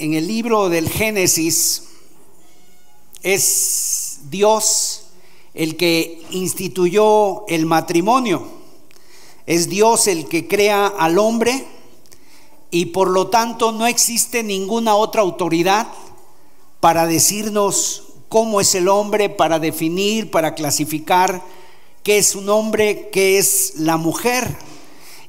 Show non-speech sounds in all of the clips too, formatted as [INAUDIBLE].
en el libro del Génesis es Dios el que instituyó el matrimonio. Es Dios el que crea al hombre y por lo tanto no existe ninguna otra autoridad para decirnos cómo es el hombre, para definir, para clasificar qué es un hombre, qué es la mujer.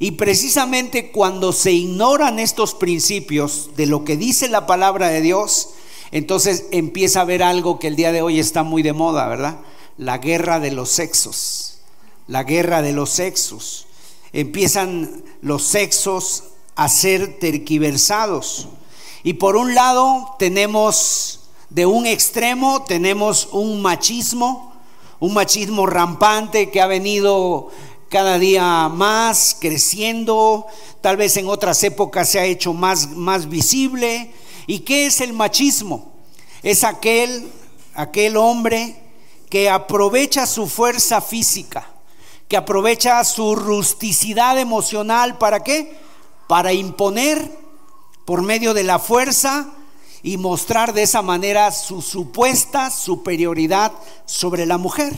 Y precisamente cuando se ignoran estos principios de lo que dice la palabra de Dios, entonces empieza a haber algo que el día de hoy está muy de moda, ¿verdad? La guerra de los sexos. La guerra de los sexos. Empiezan los sexos a ser terquiversados. Y por un lado tenemos, de un extremo, tenemos un machismo, un machismo rampante que ha venido cada día más creciendo, tal vez en otras épocas se ha hecho más, más visible. ¿Y qué es el machismo? Es aquel, aquel hombre que aprovecha su fuerza física, que aprovecha su rusticidad emocional, ¿para qué? Para imponer por medio de la fuerza y mostrar de esa manera su supuesta superioridad sobre la mujer.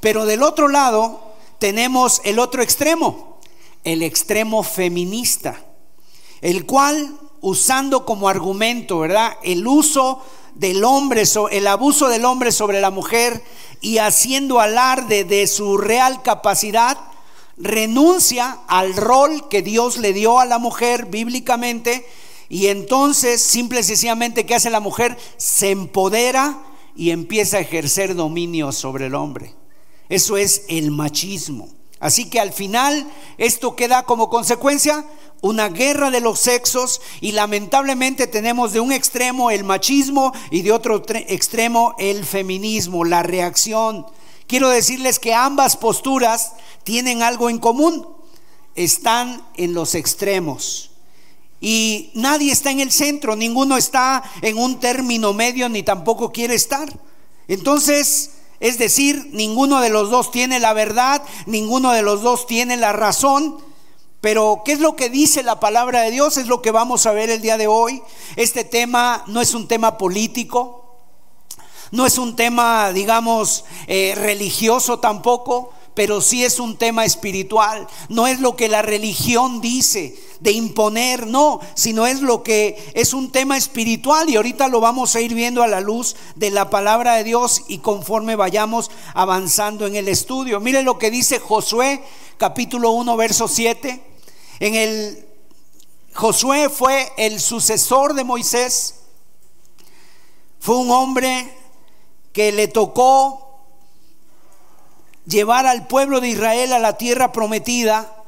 Pero del otro lado, tenemos el otro extremo, el extremo feminista, el cual usando como argumento, ¿verdad? El uso del hombre, el abuso del hombre sobre la mujer y haciendo alarde de su real capacidad, renuncia al rol que Dios le dio a la mujer bíblicamente y entonces simple y sencillamente ¿qué hace la mujer? Se empodera y empieza a ejercer dominio sobre el hombre. Eso es el machismo. Así que al final esto queda como consecuencia una guerra de los sexos y lamentablemente tenemos de un extremo el machismo y de otro extremo el feminismo, la reacción. Quiero decirles que ambas posturas tienen algo en común, están en los extremos. Y nadie está en el centro, ninguno está en un término medio ni tampoco quiere estar. Entonces, es decir, ninguno de los dos tiene la verdad, ninguno de los dos tiene la razón. Pero, ¿qué es lo que dice la palabra de Dios? Es lo que vamos a ver el día de hoy. Este tema no es un tema político, no es un tema, digamos, eh, religioso tampoco pero sí es un tema espiritual. No es lo que la religión dice de imponer, no, sino es lo que es un tema espiritual y ahorita lo vamos a ir viendo a la luz de la palabra de Dios y conforme vayamos avanzando en el estudio. Mire lo que dice Josué capítulo 1 verso 7. En el Josué fue el sucesor de Moisés. Fue un hombre que le tocó llevar al pueblo de Israel a la tierra prometida.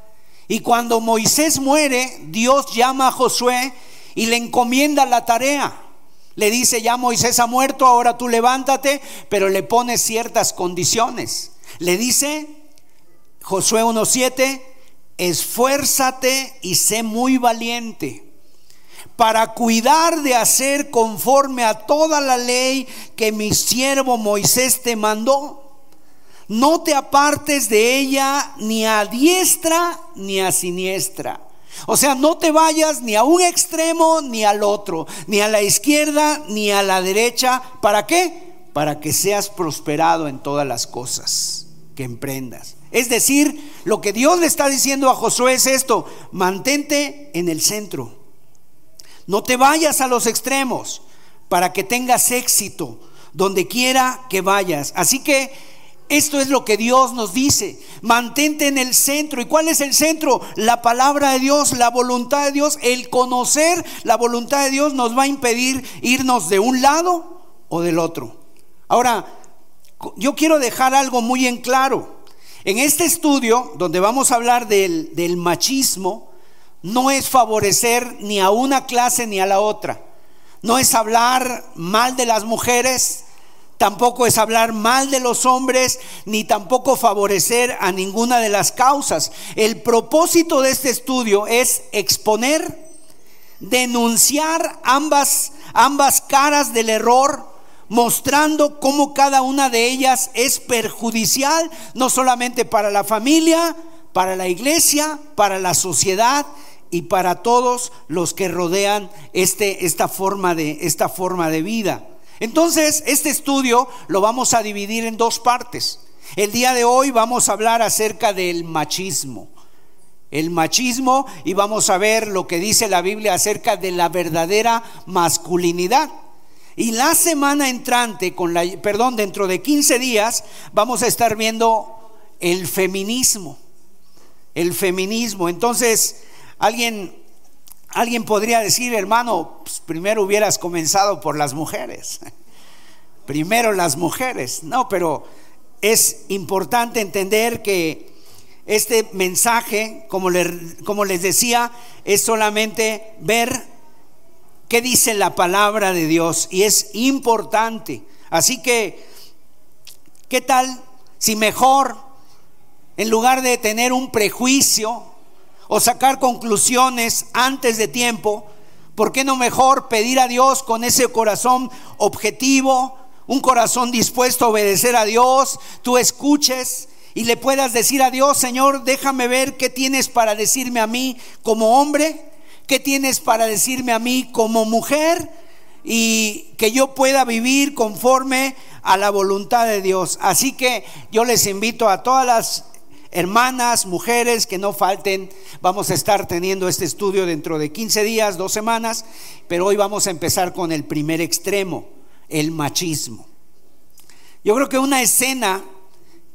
Y cuando Moisés muere, Dios llama a Josué y le encomienda la tarea. Le dice, ya Moisés ha muerto, ahora tú levántate, pero le pone ciertas condiciones. Le dice, Josué 1.7, esfuérzate y sé muy valiente para cuidar de hacer conforme a toda la ley que mi siervo Moisés te mandó no te apartes de ella ni a diestra ni a siniestra. O sea, no te vayas ni a un extremo ni al otro, ni a la izquierda ni a la derecha. ¿Para qué? Para que seas prosperado en todas las cosas que emprendas. Es decir, lo que Dios le está diciendo a Josué es esto, mantente en el centro. No te vayas a los extremos para que tengas éxito donde quiera que vayas. Así que esto es lo que Dios nos dice. Mantente en el centro. ¿Y cuál es el centro? La palabra de Dios, la voluntad de Dios. El conocer la voluntad de Dios nos va a impedir irnos de un lado o del otro. Ahora, yo quiero dejar algo muy en claro. En este estudio, donde vamos a hablar del, del machismo, no es favorecer ni a una clase ni a la otra. No es hablar mal de las mujeres, tampoco es hablar mal de los hombres, ni tampoco favorecer a ninguna de las causas. El propósito de este estudio es exponer, denunciar ambas, ambas caras del error, mostrando cómo cada una de ellas es perjudicial, no solamente para la familia, para la iglesia, para la sociedad y para todos los que rodean este, esta, forma de, esta forma de vida. Entonces, este estudio lo vamos a dividir en dos partes. El día de hoy vamos a hablar acerca del machismo. El machismo y vamos a ver lo que dice la Biblia acerca de la verdadera masculinidad. Y la semana entrante, con la, perdón, dentro de 15 días, vamos a estar viendo el feminismo. El feminismo. Entonces, alguien, alguien podría decir, hermano, pues primero hubieras comenzado por las mujeres. [LAUGHS] Primero las mujeres. No, pero es importante entender que este mensaje, como, como les decía, es solamente ver qué dice la palabra de Dios y es importante. Así que, ¿qué tal si mejor, en lugar de tener un prejuicio o sacar conclusiones antes de tiempo, ¿por qué no mejor pedir a Dios con ese corazón objetivo, un corazón dispuesto a obedecer a Dios, tú escuches y le puedas decir a Dios, Señor, déjame ver qué tienes para decirme a mí como hombre? ¿Qué tienes para decirme a mí como mujer? Y que yo pueda vivir conforme a la voluntad de Dios. Así que yo les invito a todas las hermanas, mujeres, que no falten. Vamos a estar teniendo este estudio dentro de 15 días, dos semanas, pero hoy vamos a empezar con el primer extremo, el machismo. Yo creo que una escena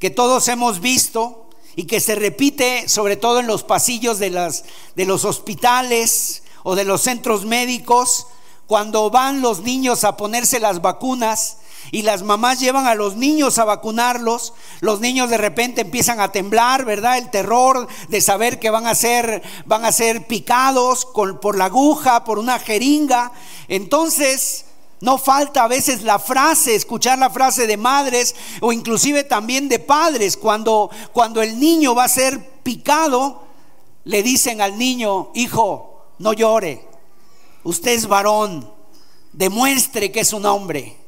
que todos hemos visto y que se repite sobre todo en los pasillos de, las, de los hospitales o de los centros médicos, cuando van los niños a ponerse las vacunas y las mamás llevan a los niños a vacunarlos, los niños de repente empiezan a temblar, ¿verdad? El terror de saber que van a ser, van a ser picados por la aguja, por una jeringa. Entonces, no falta a veces la frase, escuchar la frase de madres o inclusive también de padres. Cuando, cuando el niño va a ser picado, le dicen al niño, hijo, no llore. Usted es varón. Demuestre que es un hombre.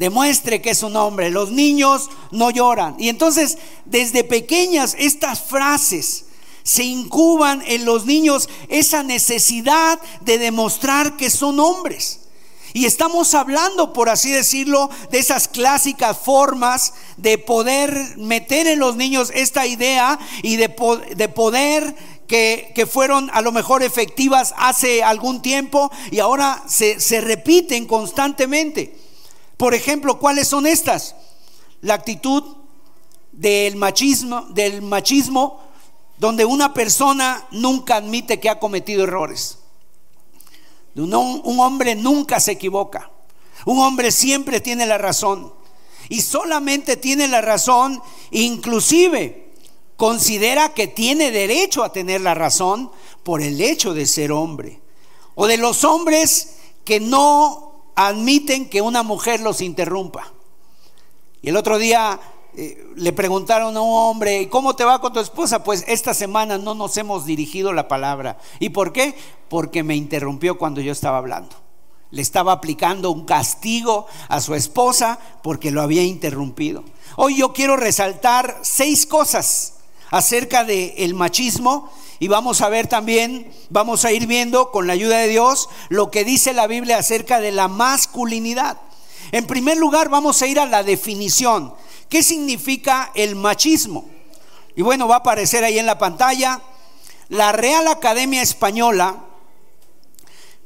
Demuestre que es un hombre. Los niños no lloran. Y entonces, desde pequeñas, estas frases se incuban en los niños esa necesidad de demostrar que son hombres. Y estamos hablando, por así decirlo, de esas clásicas formas de poder meter en los niños esta idea y de, poder que, que, fueron a lo mejor efectivas hace algún tiempo y ahora se, se repiten constantemente. Por ejemplo, ¿cuáles son estas? La actitud del machismo, del machismo, donde una persona nunca admite que ha cometido errores. Un, hombre nunca se equivoca. Un hombre siempre tiene la razón. Y solamente tiene la razón, inclusive considera que tiene derecho a tener la razón por el hecho de ser hombre. O de los hombres que no admiten que una mujer los interrumpa. Y el otro día eh, le preguntaron a un hombre, ¿cómo te va con tu esposa? Pues esta semana no nos hemos dirigido la palabra. ¿Y por qué? Porque me interrumpió cuando yo estaba hablando. Le estaba aplicando un castigo a su esposa porque lo había interrumpido. Hoy yo quiero resaltar seis cosas acerca del el machismo y vamos a ver también, vamos a ir viendo con la ayuda de Dios lo que dice la Biblia acerca de la masculinidad. En primer lugar, vamos a ir a la definición. ¿Qué significa el machismo? Y bueno, va a aparecer ahí en la pantalla. La Real Academia Española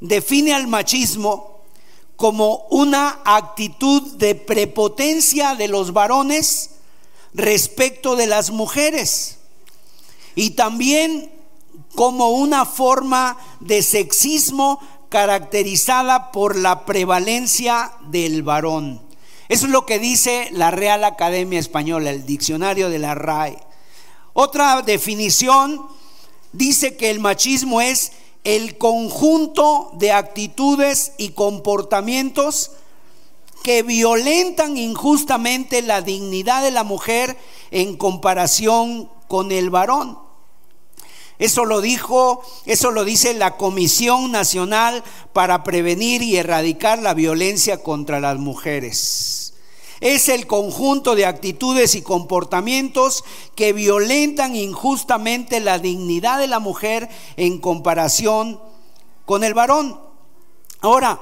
define al machismo como una actitud de prepotencia de los varones respecto de las mujeres y también como una forma de sexismo caracterizada por la prevalencia del varón. Eso es lo que dice la Real Academia Española, el diccionario de la RAE. Otra definición dice que el machismo es el conjunto de actitudes y comportamientos que violentan injustamente la dignidad de la mujer en comparación con el varón. Eso lo dijo, eso lo dice la Comisión Nacional para Prevenir y Erradicar la Violencia contra las Mujeres. es el conjunto de actitudes y comportamientos que violentan injustamente la dignidad de la mujer en comparación con el varón. Ahora,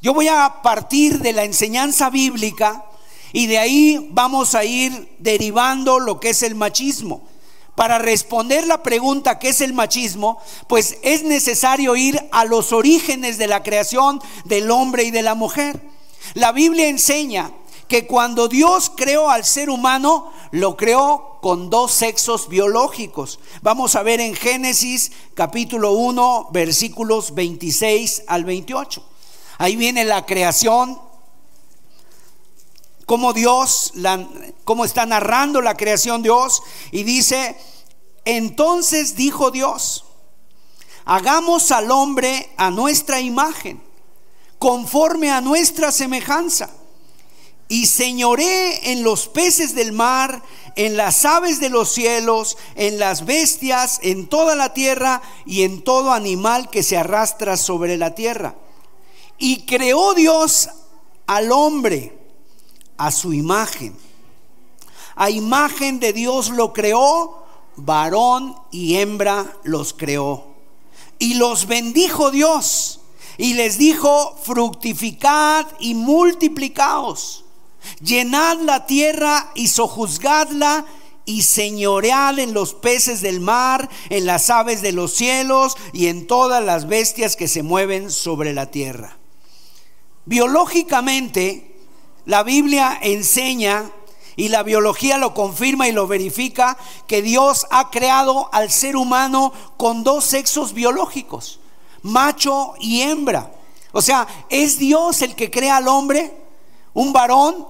yo voy a partir de la enseñanza bíblica y de ahí vamos a ir derivando lo que es el machismo. Para responder la pregunta ¿qué es el machismo? Pues es necesario ir a los orígenes de la creación del hombre y de la mujer. La Biblia enseña que cuando Dios creó al ser humano, lo creó con dos sexos biológicos. Vamos a ver en Génesis capítulo 1, versículos 26 al 28. Ahí viene la creación cómo Dios, la, cómo está narrando la creación Dios y dice, entonces dijo Dios, hagamos al hombre a nuestra imagen, conforme a nuestra semejanza, y señoré en los peces del mar, en las aves de los cielos, en las bestias, en toda la tierra y en todo animal que se arrastra sobre la tierra. Y creó Dios al hombre a su imagen. A imagen de Dios lo creó, varón y hembra los creó. Y los bendijo Dios y les dijo, fructificad y multiplicaos, llenad la tierra y sojuzgadla y señoread en los peces del mar, en las aves de los cielos y en todas las bestias que se mueven sobre la tierra. Biológicamente, la Biblia enseña y la biología lo confirma y lo verifica que Dios ha creado al ser humano con dos sexos biológicos, macho y hembra. O sea, es Dios el que crea al hombre, un varón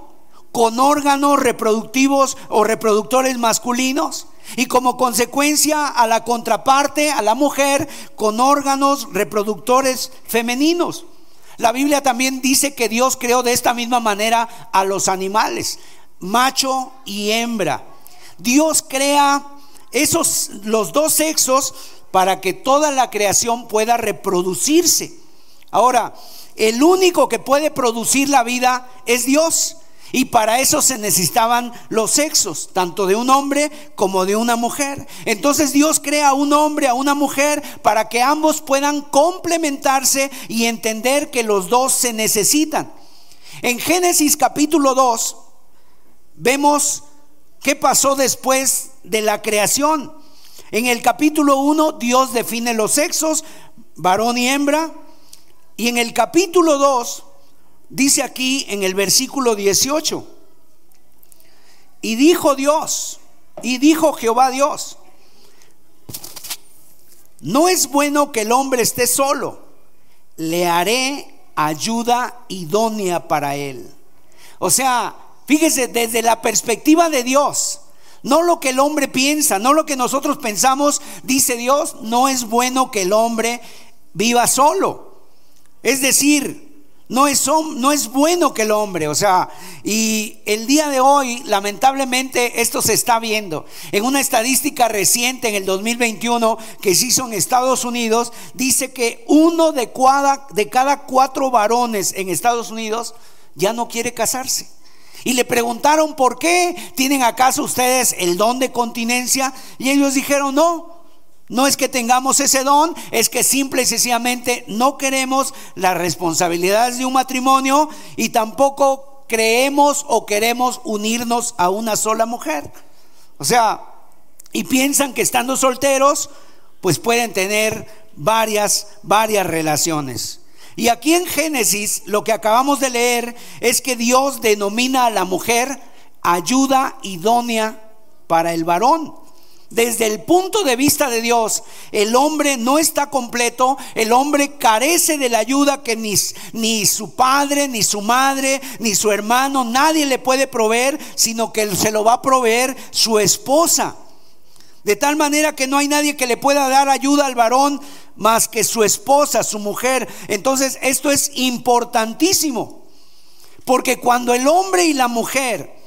con órganos reproductivos o reproductores masculinos y como consecuencia a la contraparte, a la mujer, con órganos reproductores femeninos. La Biblia también dice que Dios creó de esta misma manera a los animales, macho y hembra. Dios crea esos los dos sexos para que toda la creación pueda reproducirse. Ahora, el único que puede producir la vida es Dios. Y para eso se necesitaban los sexos, tanto de un hombre como de una mujer. Entonces Dios crea a un hombre, a una mujer, para que ambos puedan complementarse y entender que los dos se necesitan. En Génesis capítulo 2 vemos qué pasó después de la creación. En el capítulo 1 Dios define los sexos, varón y hembra. Y en el capítulo 2 Dice aquí en el versículo 18, y dijo Dios, y dijo Jehová Dios, no es bueno que el hombre esté solo, le haré ayuda idónea para él. O sea, fíjese, desde la perspectiva de Dios, no lo que el hombre piensa, no lo que nosotros pensamos, dice Dios, no es bueno que el hombre viva solo. Es decir, no es, no es bueno que el hombre, o sea, y el día de hoy, lamentablemente, esto se está viendo. En una estadística reciente, en el 2021, que se hizo en Estados Unidos, dice que uno de cada, de cada cuatro varones en Estados Unidos ya no quiere casarse. Y le preguntaron por qué, ¿tienen acaso ustedes el don de continencia? Y ellos dijeron, no, no es que tengamos ese don, es que simple y sencillamente no queremos las responsabilidades de un matrimonio y tampoco creemos o queremos unirnos a una sola mujer. O sea, y piensan que estando solteros, pues pueden tener varias, varias relaciones. Y aquí en Génesis lo que acabamos de leer es que Dios denomina a la mujer ayuda idónea para el varón. Desde el punto de vista de Dios, el hombre no está completo, el hombre carece de la ayuda que ni, su padre, ni su madre, ni su hermano, nadie le puede proveer, sino que se lo va a proveer su esposa. De tal manera que no hay nadie que le pueda dar ayuda al varón más que su esposa, su mujer. Entonces esto es importantísimo, porque cuando el hombre y la mujer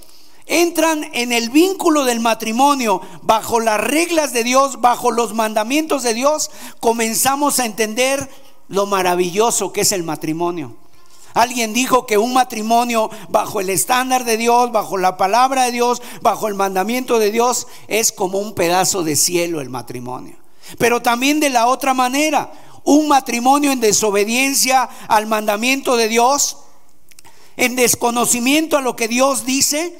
entran en el vínculo del matrimonio bajo las reglas de Dios, bajo los mandamientos de Dios, comenzamos a entender lo maravilloso que es el matrimonio. Alguien dijo que un matrimonio bajo el estándar de Dios, bajo la palabra de Dios, bajo el mandamiento de Dios, es como un pedazo de cielo el matrimonio. Pero también de la otra manera, un matrimonio en desobediencia al mandamiento de Dios, en desconocimiento a lo que Dios dice,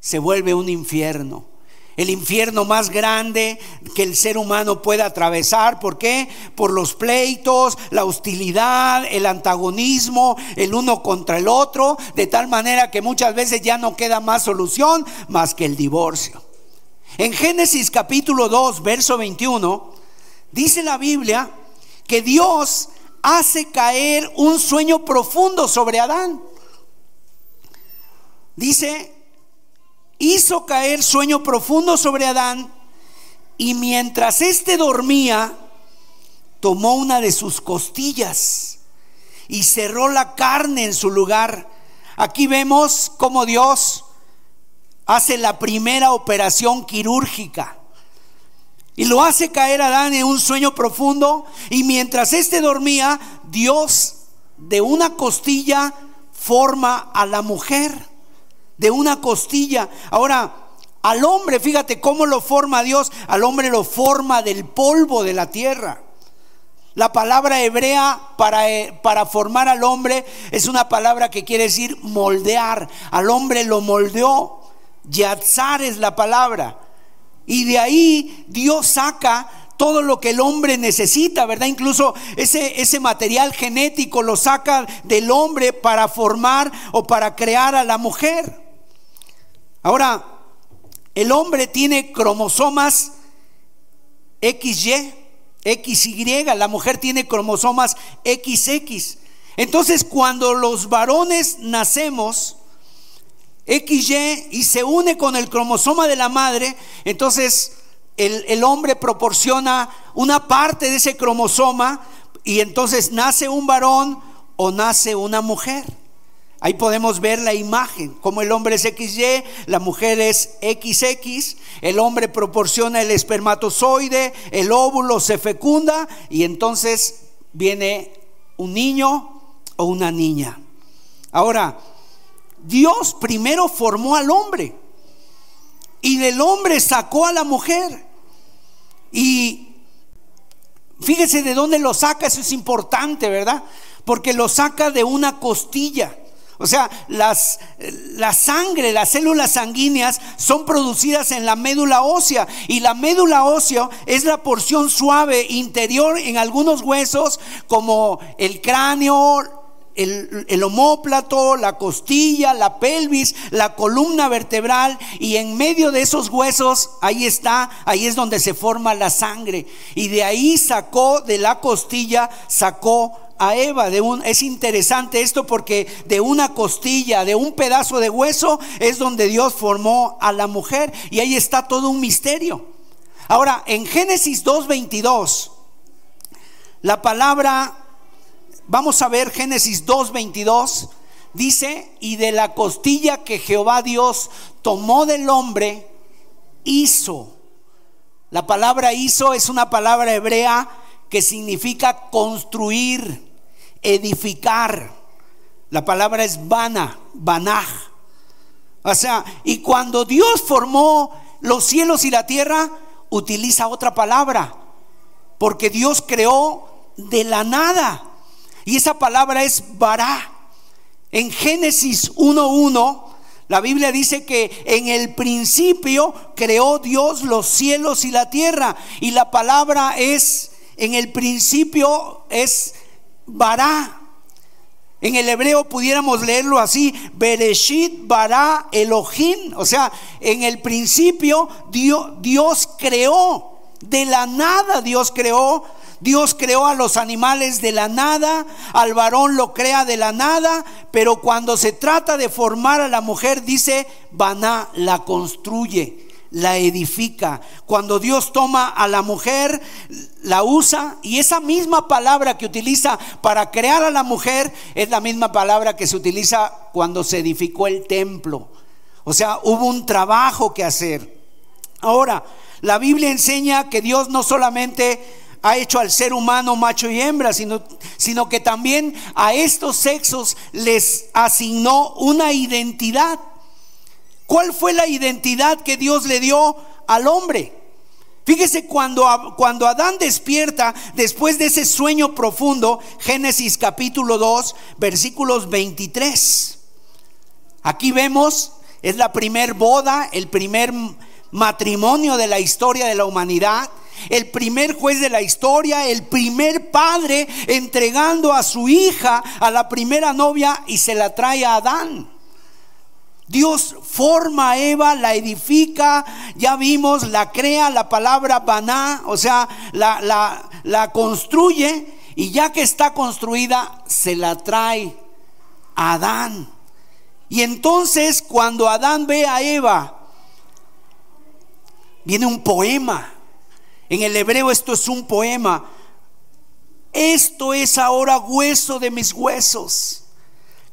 se vuelve un infierno el infierno más grande que el ser humano pueda atravesar. ¿Por qué? Por los pleitos, la hostilidad, el antagonismo, el uno contra el otro, de tal manera que muchas veces ya no queda más solución más que el divorcio. En Génesis capítulo 2, verso 21, dice la Biblia que Dios hace caer un sueño profundo sobre Adán. Dice hizo caer sueño profundo sobre Adán y mientras éste dormía, tomó una de sus costillas y cerró la carne en su lugar. Aquí vemos cómo Dios hace la primera operación quirúrgica. Y lo hace caer Adán en un sueño profundo. Y mientras éste dormía, Dios de una costilla forma a la mujer de una costilla. Ahora, al hombre, fíjate cómo lo forma Dios, al hombre lo forma del polvo de la tierra. La palabra hebrea para, eh, para, formar al hombre es una palabra que quiere decir moldear. Al hombre lo moldeó. Yatzar es la palabra. Y de ahí Dios saca todo lo que el hombre necesita, ¿verdad? Incluso ese, ese material genético lo saca del hombre para formar o para crear a la mujer. Ahora, el hombre tiene cromosomas XY, XY, la mujer tiene cromosomas XX. Entonces, cuando los varones nacemos, XY y se une con el cromosoma de la madre, entonces el, el, hombre proporciona una parte de ese cromosoma y entonces nace un varón o nace una mujer. Ahí podemos ver la imagen, como el hombre es XY, la mujer es XX, el hombre proporciona el espermatozoide, el óvulo se fecunda y entonces viene un niño o una niña. Ahora, Dios primero formó al hombre y del hombre sacó a la mujer. Y fíjese de dónde lo saca, eso es importante, ¿verdad? Porque lo saca de una costilla. O sea, las, la sangre, las células sanguíneas son producidas en la médula ósea y la médula ósea es la porción suave interior en algunos huesos como el cráneo, el, el, homóplato, la costilla, la pelvis, la columna vertebral y en medio de esos huesos, ahí está, ahí es donde se forma la sangre. Y de ahí sacó, de la costilla, sacó a Eva. De un, es interesante esto porque de una costilla, de un pedazo de hueso, es donde Dios formó a la mujer. Y ahí está todo un misterio. Ahora, en Génesis 2.22, la palabra, vamos a ver Génesis 2.22, dice, y de la costilla que Jehová Dios tomó del hombre, hizo. La palabra hizo es una palabra hebrea que significa construir edificar. La palabra es vana, vanaj. O sea, y cuando Dios formó los cielos y la tierra, utiliza otra palabra, porque Dios creó de la nada. Y esa palabra es vará. En Génesis 1.1, la Biblia dice que en el principio creó Dios los cielos y la tierra. Y la palabra es, en el principio es Bará. En el hebreo pudiéramos leerlo así, Bereshit Bará Elohim. O sea, en el principio Dios, Dios creó, de la nada Dios creó. Dios creó a los animales de la nada, al varón lo crea de la nada, pero cuando se trata de formar a la mujer, dice, Baná la construye la edifica. Cuando Dios toma a la mujer, la usa y esa misma palabra que utiliza para crear a la mujer es la misma palabra que se utiliza cuando se edificó el templo. O sea, hubo un trabajo que hacer. Ahora, la Biblia enseña que Dios no solamente ha hecho al ser humano macho y hembra, sino, sino que también a estos sexos les asignó una identidad. ¿Cuál fue la identidad que Dios le dio al hombre? Fíjese cuando, cuando Adán despierta después de ese sueño profundo, Génesis capítulo 2, versículos 23. Aquí vemos, es la primer boda, el primer matrimonio de la historia de la humanidad, el primer juez de la historia, el primer padre entregando a su hija a la primera novia y se la trae a Adán. Dios forma a Eva, la edifica, ya vimos, la crea, la palabra baná, o sea, la, la, la construye y ya que está construida, se la trae a Adán. Y entonces cuando Adán ve a Eva, viene un poema. En el hebreo esto es un poema. Esto es ahora hueso de mis huesos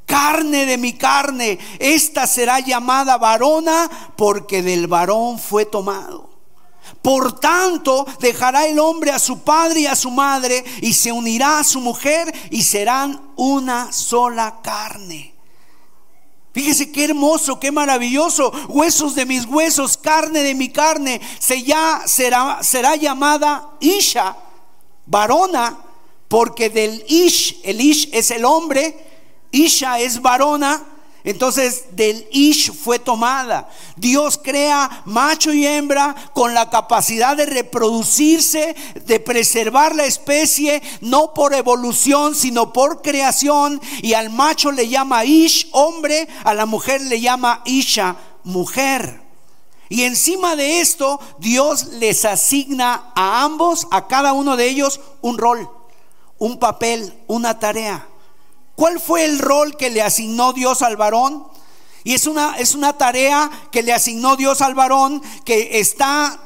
carne de mi carne, esta será llamada varona porque del varón fue tomado. Por tanto, dejará el hombre a su padre y a su madre y se unirá a su mujer y serán una sola carne. Fíjese qué hermoso, qué maravilloso. Huesos de mis huesos, carne de mi carne. Se ya será, será llamada Isha, varona, porque del Ish, el Ish es el hombre, Isha es varona, entonces del Ish fue tomada. Dios crea macho y hembra con la capacidad de reproducirse, de preservar la especie, no por evolución, sino por creación. Y al macho le llama Ish, hombre, a la mujer le llama Isha, mujer. Y encima de esto, Dios les asigna a ambos, a cada uno de ellos, un rol, un papel, una tarea. ¿Cuál fue el rol que le asignó Dios al varón? Y es una, es una tarea que le asignó Dios al varón que está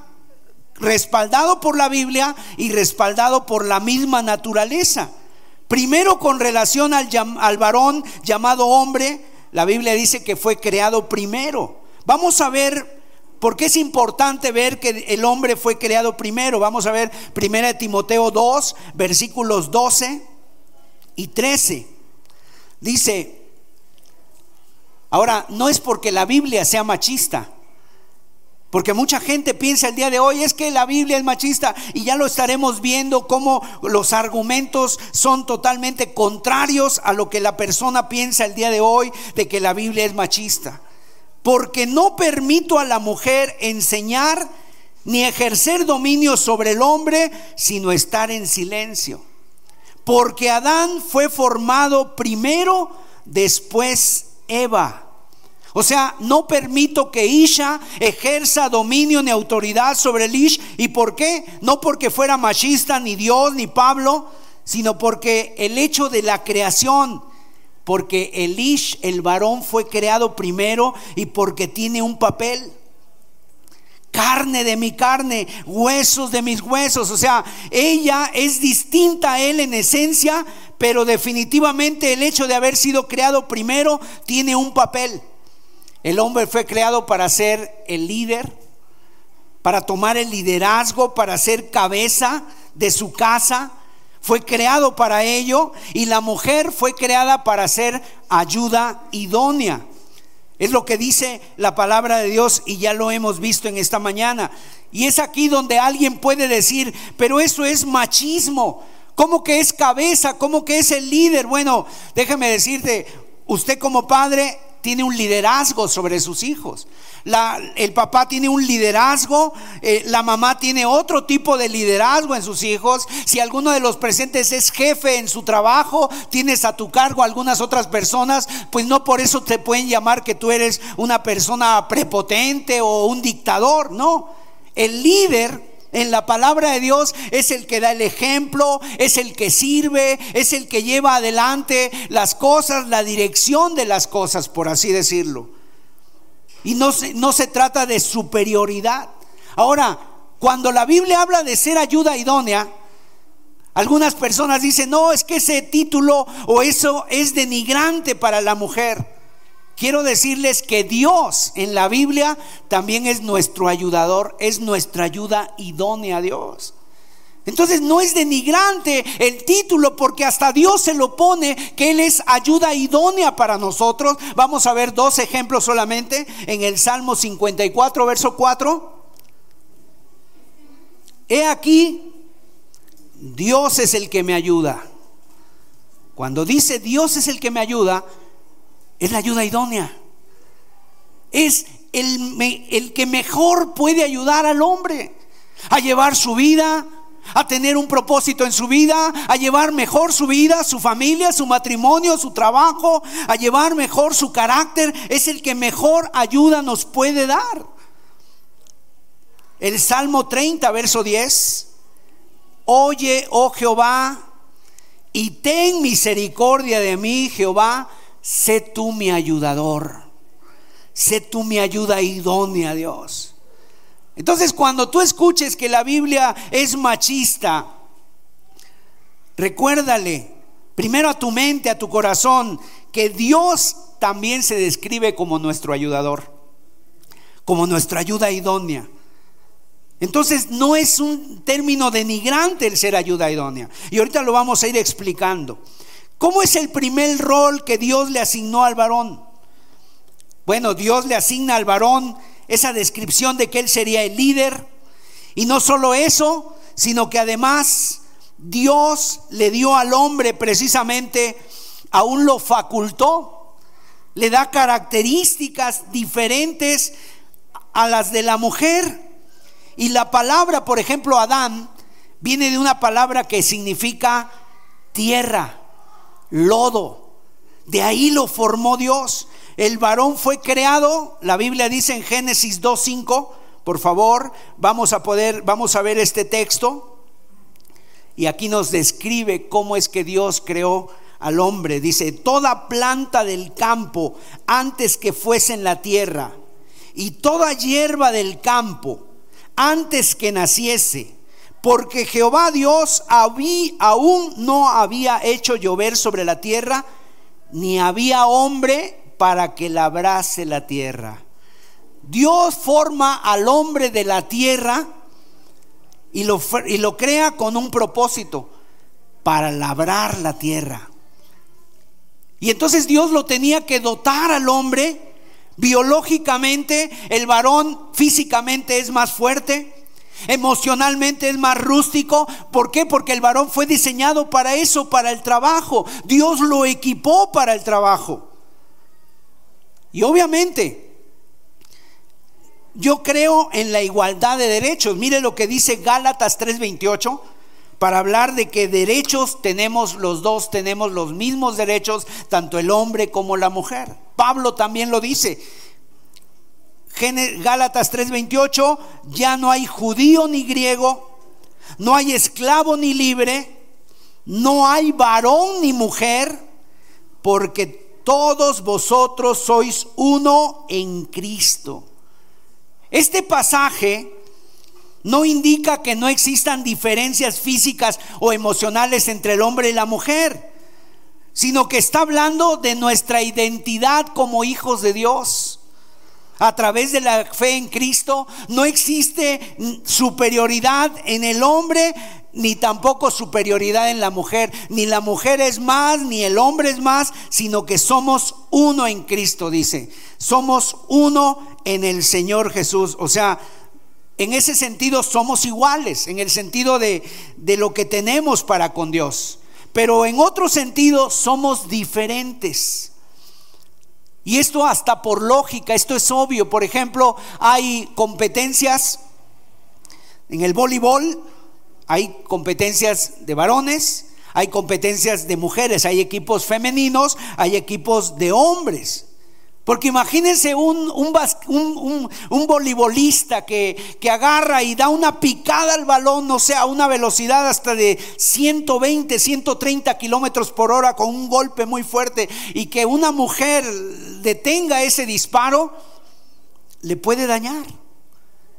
respaldado por la Biblia y respaldado por la misma naturaleza. Primero con relación al, al varón llamado hombre, la Biblia dice que fue creado primero. Vamos a ver por qué es importante ver que el hombre fue creado primero. Vamos a ver 1 Timoteo 2, versículos 12 y 13. Dice, ahora, no es porque la Biblia sea machista, porque mucha gente piensa el día de hoy es que la Biblia es machista y ya lo estaremos viendo cómo los argumentos son totalmente contrarios a lo que la persona piensa el día de hoy de que la Biblia es machista. Porque no permito a la mujer enseñar ni ejercer dominio sobre el hombre, sino estar en silencio. Porque Adán fue formado primero, después Eva. O sea, no permito que Isha ejerza dominio ni autoridad sobre el Ish. ¿Y por qué? No porque fuera machista, ni Dios, ni Pablo, sino porque el hecho de la creación, porque el Ish, el varón, fue creado primero y porque tiene un papel carne de mi carne, huesos de mis huesos. O sea, ella es distinta a él en esencia, pero definitivamente el hecho de haber sido creado primero tiene un papel. El hombre fue creado para ser el líder, para tomar el liderazgo, para ser cabeza de su casa. Fue creado para ello y la mujer fue creada para ser ayuda idónea. Es lo que dice la palabra de Dios y ya lo hemos visto en esta mañana. Y es aquí donde alguien puede decir, pero eso es machismo. ¿Cómo que es cabeza? ¿Cómo que es el líder? Bueno, déjame decirte, usted como padre tiene un liderazgo sobre sus hijos. el papá tiene un liderazgo, eh, la mamá tiene otro tipo de liderazgo en sus hijos. Si alguno de los presentes es jefe en su trabajo, tienes a tu cargo algunas otras personas, pues no por eso te pueden llamar que tú eres una persona prepotente o un dictador, no. El líder en la palabra de Dios es el que da el ejemplo, es el que sirve, es el que lleva adelante las cosas, la dirección de las cosas, por así decirlo. Y no se, no se trata de superioridad. Ahora, cuando la Biblia habla de ser ayuda idónea, algunas personas dicen, no, es que ese título o eso es denigrante para la mujer. Quiero decirles que Dios en la Biblia también es nuestro ayudador, es nuestra ayuda idónea a Dios. Entonces no es denigrante el título porque hasta Dios se lo pone que Él es ayuda idónea para nosotros. Vamos a ver dos ejemplos solamente en el Salmo 54, verso 4. He aquí, Dios es el que me ayuda. Cuando dice Dios es el que me ayuda, es la ayuda idónea. Es el, el que mejor puede ayudar al hombre a llevar su vida a tener un propósito en su vida, a llevar mejor su vida, su familia, su matrimonio, su trabajo, a llevar mejor su carácter, es el que mejor ayuda nos puede dar. El Salmo 30, verso 10, oye, oh Jehová, y ten misericordia de mí, Jehová, sé tú mi ayudador, sé tú mi ayuda idónea, Dios. Entonces, cuando tú escuches que la Biblia es machista, recuérdale primero a tu mente, a tu corazón, que Dios también se describe como nuestro ayudador, como nuestra ayuda idónea. Entonces no es un término denigrante el ser ayuda idónea. Y ahorita lo vamos a ir explicando. ¿Cómo es el primer rol que Dios le asignó al varón? Bueno, Dios le asigna al varón esa descripción de que él sería el líder. Y no solo eso, sino que además Dios le dio al hombre precisamente, aún lo facultó, le da características diferentes a las de la mujer. Y la palabra, por ejemplo, Adán, viene de una palabra que significa tierra, lodo. De ahí lo formó Dios. El varón fue creado, la Biblia dice en Génesis 2.5, por favor, vamos a poder, vamos a ver este texto. Y aquí nos describe cómo es que Dios creó al hombre. Dice, toda planta del campo antes que fuese en la tierra, y toda hierba del campo antes que naciese, porque Jehová Dios aún no había hecho llover sobre la tierra, ni había hombre para que labrase la tierra. Dios forma al hombre de la tierra y lo, crea con un propósito, para labrar la tierra. Y entonces Dios lo tenía que dotar al hombre. Biológicamente, el varón físicamente es más fuerte, emocionalmente es más rústico. ¿Por qué? Porque el varón fue diseñado para eso, para el trabajo. Dios lo equipó para el trabajo. Y obviamente, yo creo en la igualdad de derechos. Mire lo que dice Gálatas 3:28 para hablar de que derechos tenemos los dos, tenemos los mismos derechos, tanto el hombre como la mujer. Pablo también lo dice. Gálatas 3:28, ya no hay judío ni griego, no hay esclavo ni libre, no hay varón ni mujer, porque todos vosotros sois uno en Cristo. Este pasaje no indica que no existan diferencias físicas o emocionales entre el hombre y la mujer, sino que está hablando de nuestra identidad como hijos de Dios. A través de la fe en Cristo no existe superioridad en el hombre ni tampoco superioridad en la mujer. Ni la mujer es más, ni el hombre es más, sino que somos uno en Cristo, dice. Somos uno en el Señor Jesús. O sea, en ese sentido somos iguales, en el sentido de, de lo que tenemos para con Dios. Pero en otro sentido somos diferentes. Y esto hasta por lógica, esto es obvio. Por ejemplo, hay competencias en el voleibol hay competencias de varones, hay competencias de mujeres, hay equipos femeninos, hay equipos de hombres. Porque imagínense un, un, un, voleibolista que, que, agarra y da una picada al balón, no sé, a una velocidad hasta de 120, 130 kilómetros por hora con un golpe muy fuerte y que una mujer detenga ese disparo, le puede dañar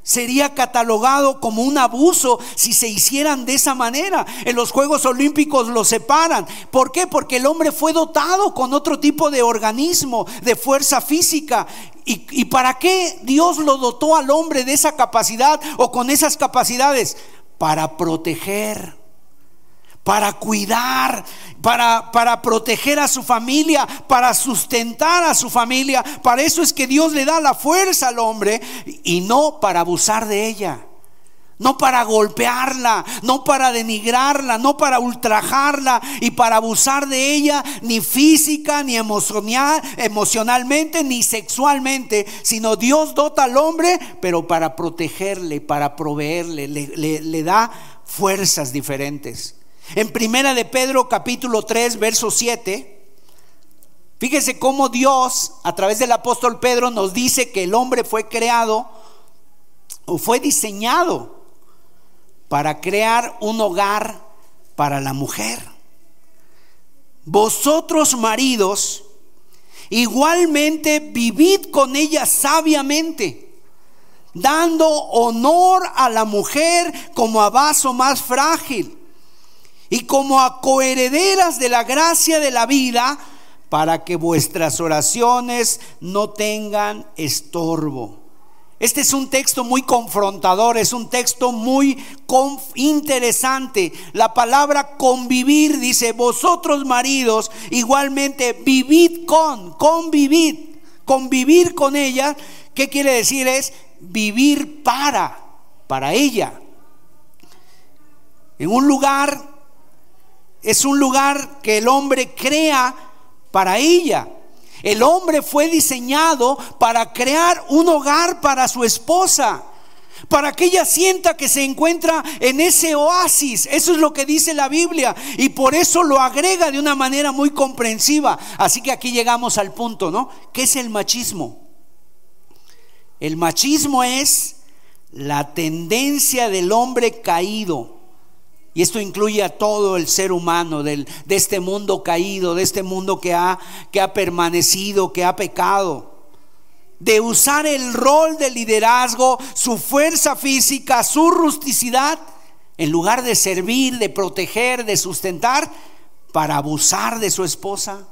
sería catalogado como un abuso si se hicieran de esa manera. En los Juegos Olímpicos lo separan. ¿Por qué? Porque el hombre fue dotado con otro tipo de organismo, de fuerza física. ¿Y, para qué Dios lo dotó al hombre de esa capacidad o con esas capacidades? para proteger, para cuidar, para, para proteger a su familia, para sustentar a su familia. Para eso es que Dios le da la fuerza al hombre y no para abusar de ella no para golpearla, no para denigrarla, no para ultrajarla y para abusar de ella, ni física, ni emocional, emocionalmente, ni sexualmente, sino Dios dota al hombre, pero para protegerle, para proveerle, le, le da fuerzas diferentes. En primera de Pedro capítulo 3, verso 7, fíjese cómo Dios a través del apóstol Pedro nos dice que el hombre fue creado o fue diseñado para crear un hogar para la mujer. Vosotros maridos, igualmente vivid con ella sabiamente, dando honor a la mujer como a vaso más frágil y como a coherederas de la gracia de la vida, para que vuestras oraciones no tengan estorbo. Este es un texto muy confrontador, es un texto muy interesante. La palabra convivir dice, vosotros maridos igualmente vivid con, convivid, convivir con ella. ¿Qué quiere decir? Es vivir para, para ella. En un lugar, es un lugar que el hombre crea para ella. El hombre fue diseñado para crear un hogar para su esposa, para que ella sienta que se encuentra en ese oasis. Eso es lo que dice la Biblia y por eso lo agrega de una manera muy comprensiva. Así que aquí llegamos al punto, ¿no? ¿Qué es el machismo? El machismo es la tendencia del hombre caído y esto incluye a todo el ser humano del, de este mundo caído, de este mundo que ha, que ha permanecido, que ha pecado. De usar el rol de liderazgo, su fuerza física, su rusticidad, en lugar de servir, de proteger, de sustentar, para abusar de su esposa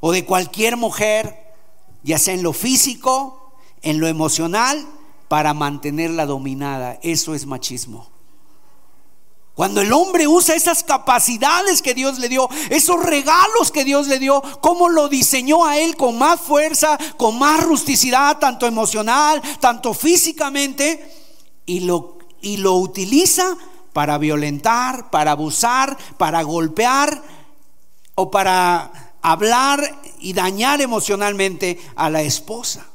o de cualquier mujer, ya sea en lo físico, en lo emocional, para mantenerla dominada. Eso es machismo. Cuando el hombre usa esas capacidades que Dios le dio, esos regalos que Dios le dio, cómo lo diseñó a él con más fuerza, con más rusticidad, tanto emocional, tanto físicamente, y lo, y lo utiliza para violentar, para abusar, para golpear o para hablar y dañar emocionalmente a la esposa.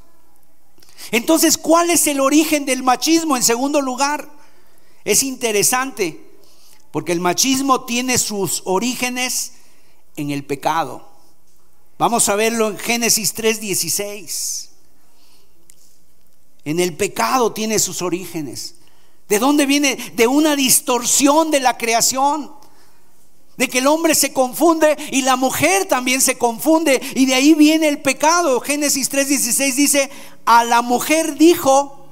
Entonces, ¿cuál es el origen del machismo? En segundo lugar, es interesante porque el machismo tiene sus orígenes en el pecado. Vamos a verlo en Génesis 3:16. En el pecado tiene sus orígenes. ¿De dónde viene? De una distorsión de la creación. De que el hombre se confunde y la mujer también se confunde. Y de ahí viene el pecado. Génesis 3:16 dice, a la mujer dijo,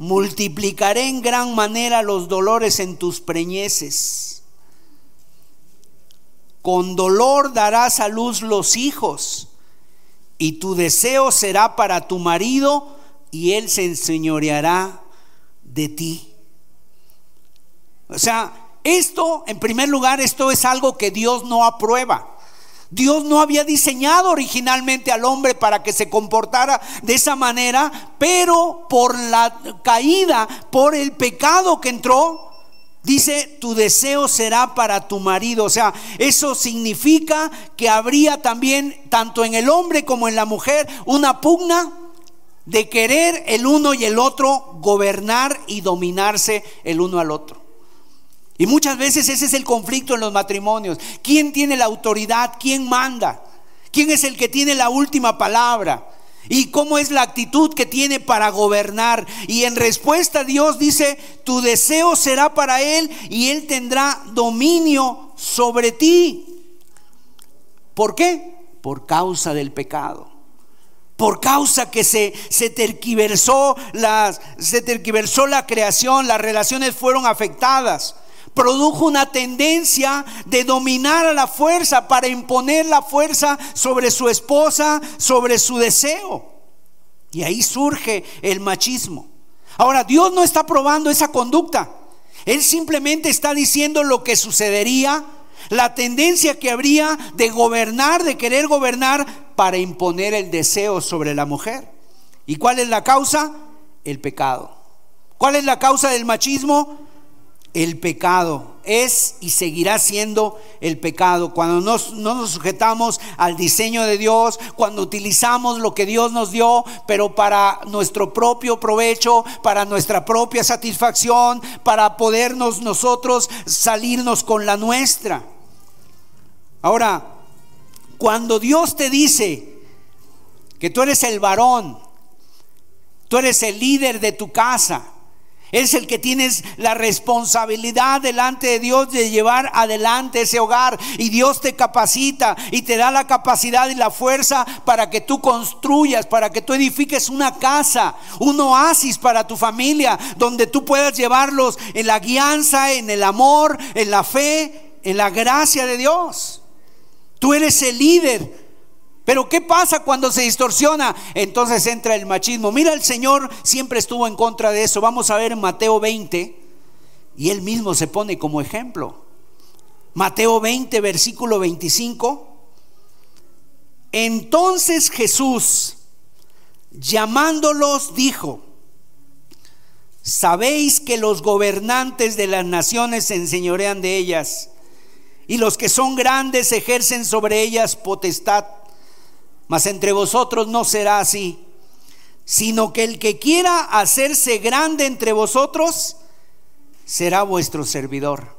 multiplicaré en gran manera los dolores en tus preñeces. Con dolor darás a luz los hijos, y tu deseo será para tu marido, y él se enseñoreará de ti. O sea, esto, en primer lugar, esto es algo que Dios no aprueba. Dios no había diseñado originalmente al hombre para que se comportara de esa manera, pero por la caída, por el pecado que entró, dice, tu deseo será para tu marido. O sea, eso significa que habría también, tanto en el hombre como en la mujer, una pugna de querer el uno y el otro gobernar y dominarse el uno al otro. Y muchas veces ese es el conflicto en los matrimonios. ¿Quién tiene la autoridad? ¿Quién manda? ¿Quién es el que tiene la última palabra? ¿Y cómo es la actitud que tiene para gobernar? Y en respuesta Dios dice, tu deseo será para Él y Él tendrá dominio sobre ti. ¿Por qué? Por causa del pecado. Por causa que se, se, terquiversó las, se terquiversó la creación, las relaciones fueron afectadas produjo una tendencia de dominar a la fuerza para imponer la fuerza sobre su esposa, sobre su deseo. Y ahí surge el machismo. Ahora, Dios no está probando esa conducta. Él simplemente está diciendo lo que sucedería, la tendencia que habría de gobernar, de querer gobernar para imponer el deseo sobre la mujer. ¿Y cuál es la causa? El pecado. ¿Cuál es la causa del machismo? El pecado es y seguirá siendo el pecado. Cuando no nos sujetamos al diseño de Dios, cuando utilizamos lo que Dios nos dio, pero para nuestro propio provecho, para nuestra propia satisfacción, para podernos nosotros salirnos con la nuestra. Ahora, cuando Dios te dice que tú eres el varón, tú eres el líder de tu casa, es el que tienes la responsabilidad delante de Dios de llevar adelante ese hogar. Y Dios te capacita y te da la capacidad y la fuerza para que tú construyas, para que tú edifiques una casa, un oasis para tu familia, donde tú puedas llevarlos en la guianza, en el amor, en la fe, en la gracia de Dios. Tú eres el líder pero ¿qué pasa cuando se distorsiona? Entonces entra el machismo. Mira, el Señor siempre estuvo en contra de eso. Vamos a ver en Mateo 20 y él mismo se pone como ejemplo. Mateo 20, versículo 25. Entonces Jesús, llamándolos, dijo, sabéis que los gobernantes de las naciones se enseñorean de ellas y los que son grandes ejercen sobre ellas potestad mas entre vosotros no será así, sino que el que quiera hacerse grande entre vosotros será vuestro servidor.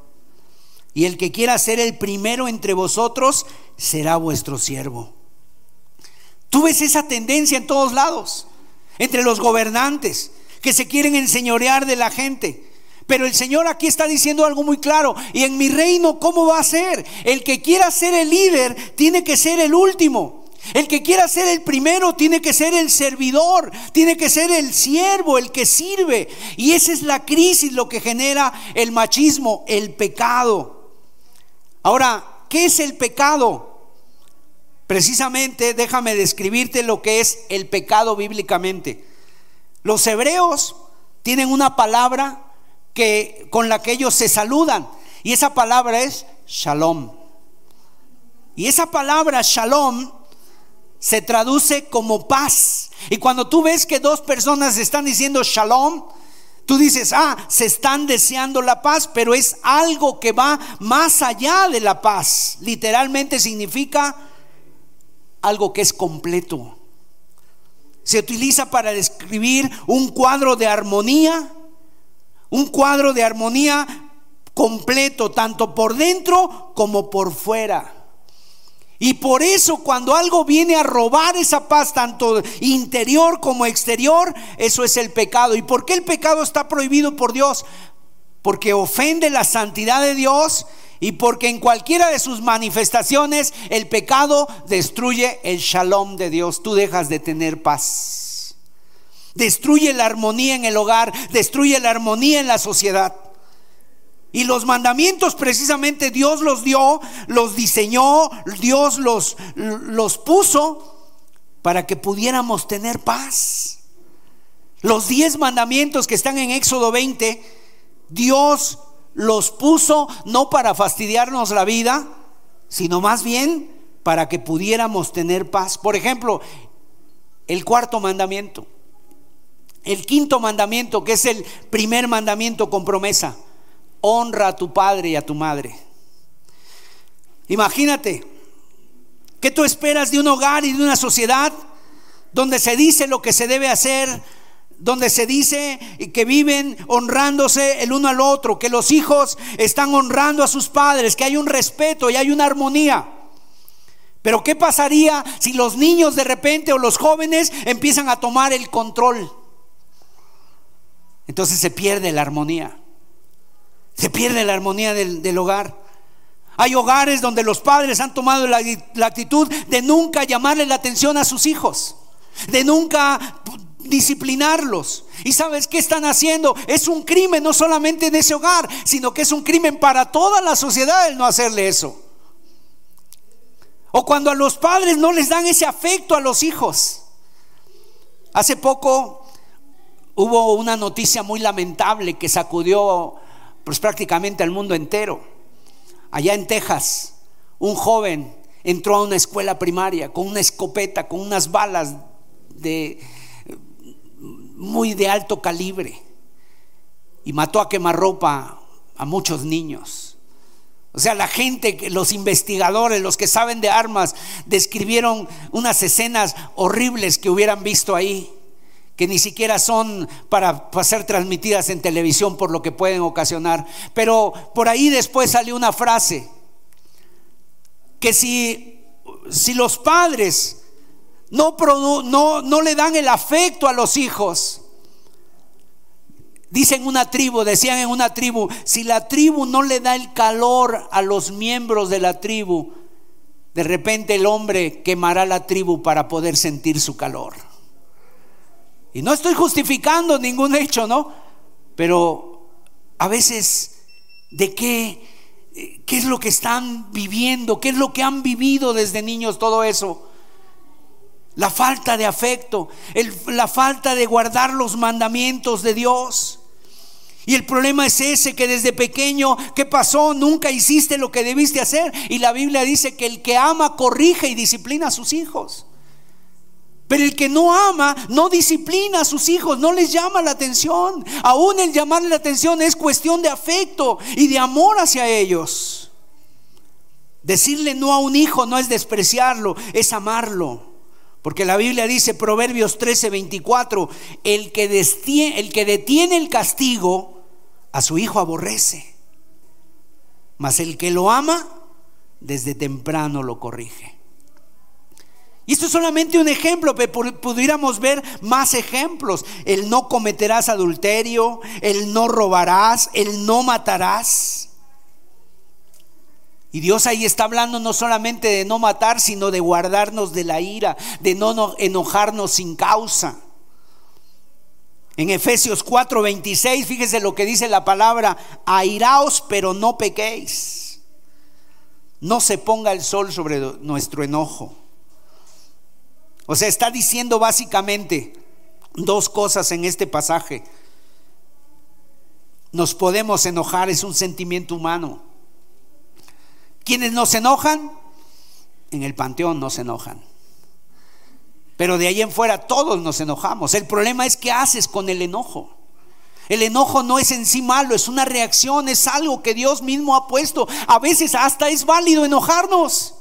Y el que quiera ser el primero entre vosotros será vuestro siervo. Tú ves esa tendencia en todos lados, entre los gobernantes que se quieren enseñorear de la gente. Pero el Señor aquí está diciendo algo muy claro. Y en mi reino, ¿cómo va a ser? El que quiera ser el líder tiene que ser el último. El que quiera ser el primero tiene que ser el servidor, tiene que ser el siervo, el que sirve. Y esa es la crisis, lo que genera el machismo, el pecado. Ahora, ¿qué es el pecado? Precisamente, déjame describirte lo que es el pecado bíblicamente. Los hebreos tienen una palabra que con la que ellos se saludan y esa palabra es shalom. Y esa palabra shalom se traduce como paz. Y cuando tú ves que dos personas están diciendo shalom, tú dices, ah, se están deseando la paz, pero es algo que va más allá de la paz. Literalmente significa algo que es completo. Se utiliza para describir un cuadro de armonía, un cuadro de armonía completo, tanto por dentro como por fuera. Y por eso cuando algo viene a robar esa paz, tanto interior como exterior, eso es el pecado. ¿Y por qué el pecado está prohibido por Dios? Porque ofende la santidad de Dios y porque en cualquiera de sus manifestaciones el pecado destruye el shalom de Dios. Tú dejas de tener paz. Destruye la armonía en el hogar, destruye la armonía en la sociedad. Y los mandamientos precisamente Dios los dio, los diseñó, Dios los, los puso para que pudiéramos tener paz. Los diez mandamientos que están en Éxodo 20, Dios los puso no para fastidiarnos la vida, sino más bien para que pudiéramos tener paz. Por ejemplo, el cuarto mandamiento, el quinto mandamiento, que es el primer mandamiento con promesa honra a tu padre y a tu madre. Imagínate, ¿qué tú esperas de un hogar y de una sociedad donde se dice lo que se debe hacer, donde se dice que viven honrándose el uno al otro, que los hijos están honrando a sus padres, que hay un respeto y hay una armonía? Pero ¿qué pasaría si los niños de repente o los jóvenes empiezan a tomar el control? Entonces se pierde la armonía. Se pierde la armonía del, hogar. Hay hogares donde los padres han tomado la, la actitud de nunca llamarle la atención a sus hijos, de nunca disciplinarlos. ¿Y sabes qué están haciendo? Es un crimen no solamente en ese hogar, sino que es un crimen para toda la sociedad el no hacerle eso. O cuando a los padres no les dan ese afecto a los hijos. Hace poco hubo una noticia muy lamentable que sacudió pues prácticamente al mundo entero. Allá en Texas, un joven entró a una escuela primaria con una escopeta, con unas balas de muy de alto calibre y mató a quemarropa a muchos niños. O sea, la gente, los investigadores, los que saben de armas, describieron unas escenas horribles que hubieran visto ahí, que ni siquiera son para, ser transmitidas en televisión por lo que pueden ocasionar. Pero por ahí después salió una frase, que si, si los padres no, no, no le dan el afecto a los hijos, Dicen una tribu, decían en una tribu, si la tribu no le da el calor a los miembros de la tribu, de repente el hombre quemará la tribu para poder sentir su calor. Y no estoy justificando ningún hecho, ¿no? Pero a veces, ¿de qué? ¿Qué es lo que están viviendo? ¿Qué es lo que han vivido desde niños todo eso? La falta de afecto, la falta de guardar los mandamientos de Dios. Y el problema es ese, que desde pequeño, ¿qué pasó? Nunca hiciste lo que debiste hacer. Y la Biblia dice que el que ama corrige y disciplina a sus hijos. Pero el que no ama, no disciplina a sus hijos, no les llama la atención. Aún el llamarle la atención es cuestión de afecto y de amor hacia ellos. Decirle no a un hijo no es despreciarlo, es amarlo. Porque la Biblia dice, Proverbios 13, 24, el que, el que detiene el castigo, a su hijo aborrece. Mas el que lo ama, desde temprano lo corrige. Y esto es solamente un ejemplo, pero pudiéramos ver más ejemplos. El no cometerás adulterio, el no robarás, el no matarás. Y Dios ahí está hablando no solamente de no matar, sino de guardarnos de la ira, de no enojarnos sin causa. En Efesios 4:26, fíjese lo que dice la palabra, airaos pero no pequéis. No se ponga el sol sobre nuestro enojo. O sea, está diciendo básicamente dos cosas en este pasaje. Nos podemos enojar, es un sentimiento humano. Quienes no se enojan, en el panteón no se enojan. Pero de ahí en fuera todos nos enojamos. El problema es qué haces con el enojo. El enojo no es en sí malo, es una reacción, es algo que Dios mismo ha puesto. A veces hasta es válido enojarnos.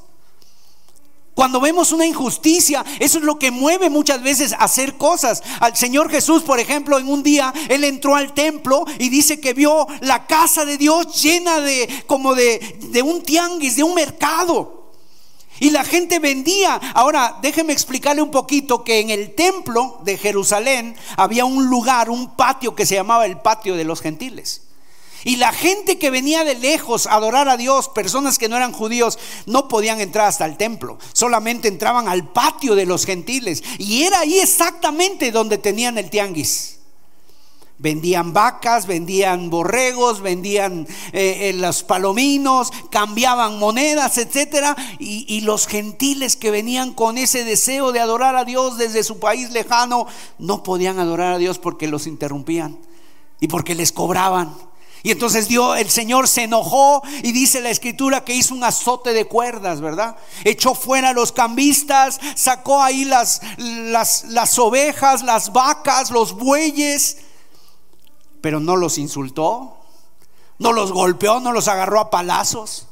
Cuando vemos una injusticia, eso es lo que mueve muchas veces a hacer cosas. Al Señor Jesús, por ejemplo, en un día, Él entró al templo y dice que vio la casa de Dios llena de, como de, de un tianguis, de un mercado. Y la gente vendía. Ahora, déjeme explicarle un poquito que en el templo de Jerusalén había un lugar, un patio que se llamaba el patio de los gentiles. Y la gente que venía de lejos a adorar a Dios, personas que no eran judíos, no podían entrar hasta el templo. Solamente entraban al patio de los gentiles. Y era ahí exactamente donde tenían el tianguis. Vendían vacas, vendían borregos, vendían eh, eh, los palominos, cambiaban monedas. Y, y los gentiles que venían con ese deseo de adorar a Dios desde su país lejano, no podían adorar a Dios porque los interrumpían y porque les cobraban. Y entonces Dios, el Señor se enojó y dice la escritura que hizo un azote de cuerdas, ¿verdad? Echó fuera a los cambistas, sacó ahí las, las, las ovejas, las vacas, los bueyes, pero no los insultó, no los golpeó, no los agarró a palazos.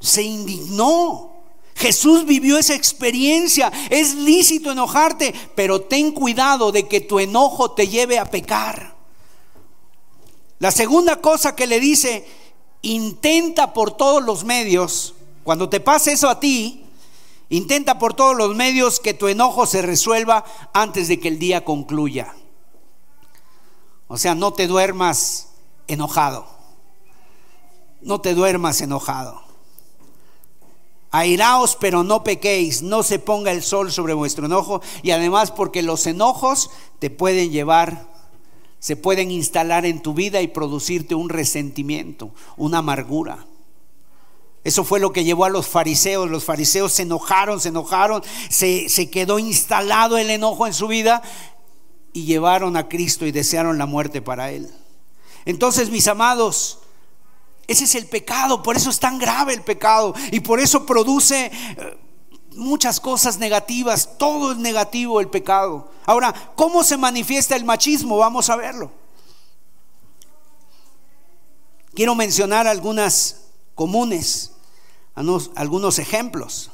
Se indignó. Jesús vivió esa experiencia. Es lícito enojarte, pero ten cuidado de que tu enojo te lleve a pecar. La segunda cosa que le dice, intenta por todos los medios, cuando te pase eso a ti, intenta por todos los medios que tu enojo se resuelva antes de que el día concluya. O sea, no te duermas enojado. No te duermas enojado. Airaos, pero no pequéis, no se ponga el sol sobre vuestro enojo. Y además porque los enojos te pueden llevar se pueden instalar en tu vida y producirte un resentimiento, una amargura. Eso fue lo que llevó a los fariseos. Los fariseos se enojaron, se enojaron, se, se, quedó instalado el enojo en su vida y llevaron a Cristo y desearon la muerte para él. Entonces, mis amados, ese es el pecado, por eso es tan grave el pecado y por eso produce eh, muchas cosas negativas, todo es negativo el pecado. Ahora, ¿cómo se manifiesta el machismo? Vamos a verlo. Quiero mencionar algunas comunes, algunos ejemplos.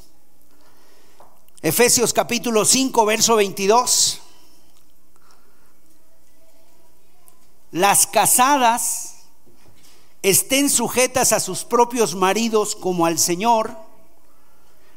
Efesios capítulo 5, verso 22. Las casadas estén sujetas a sus propios maridos como al Señor,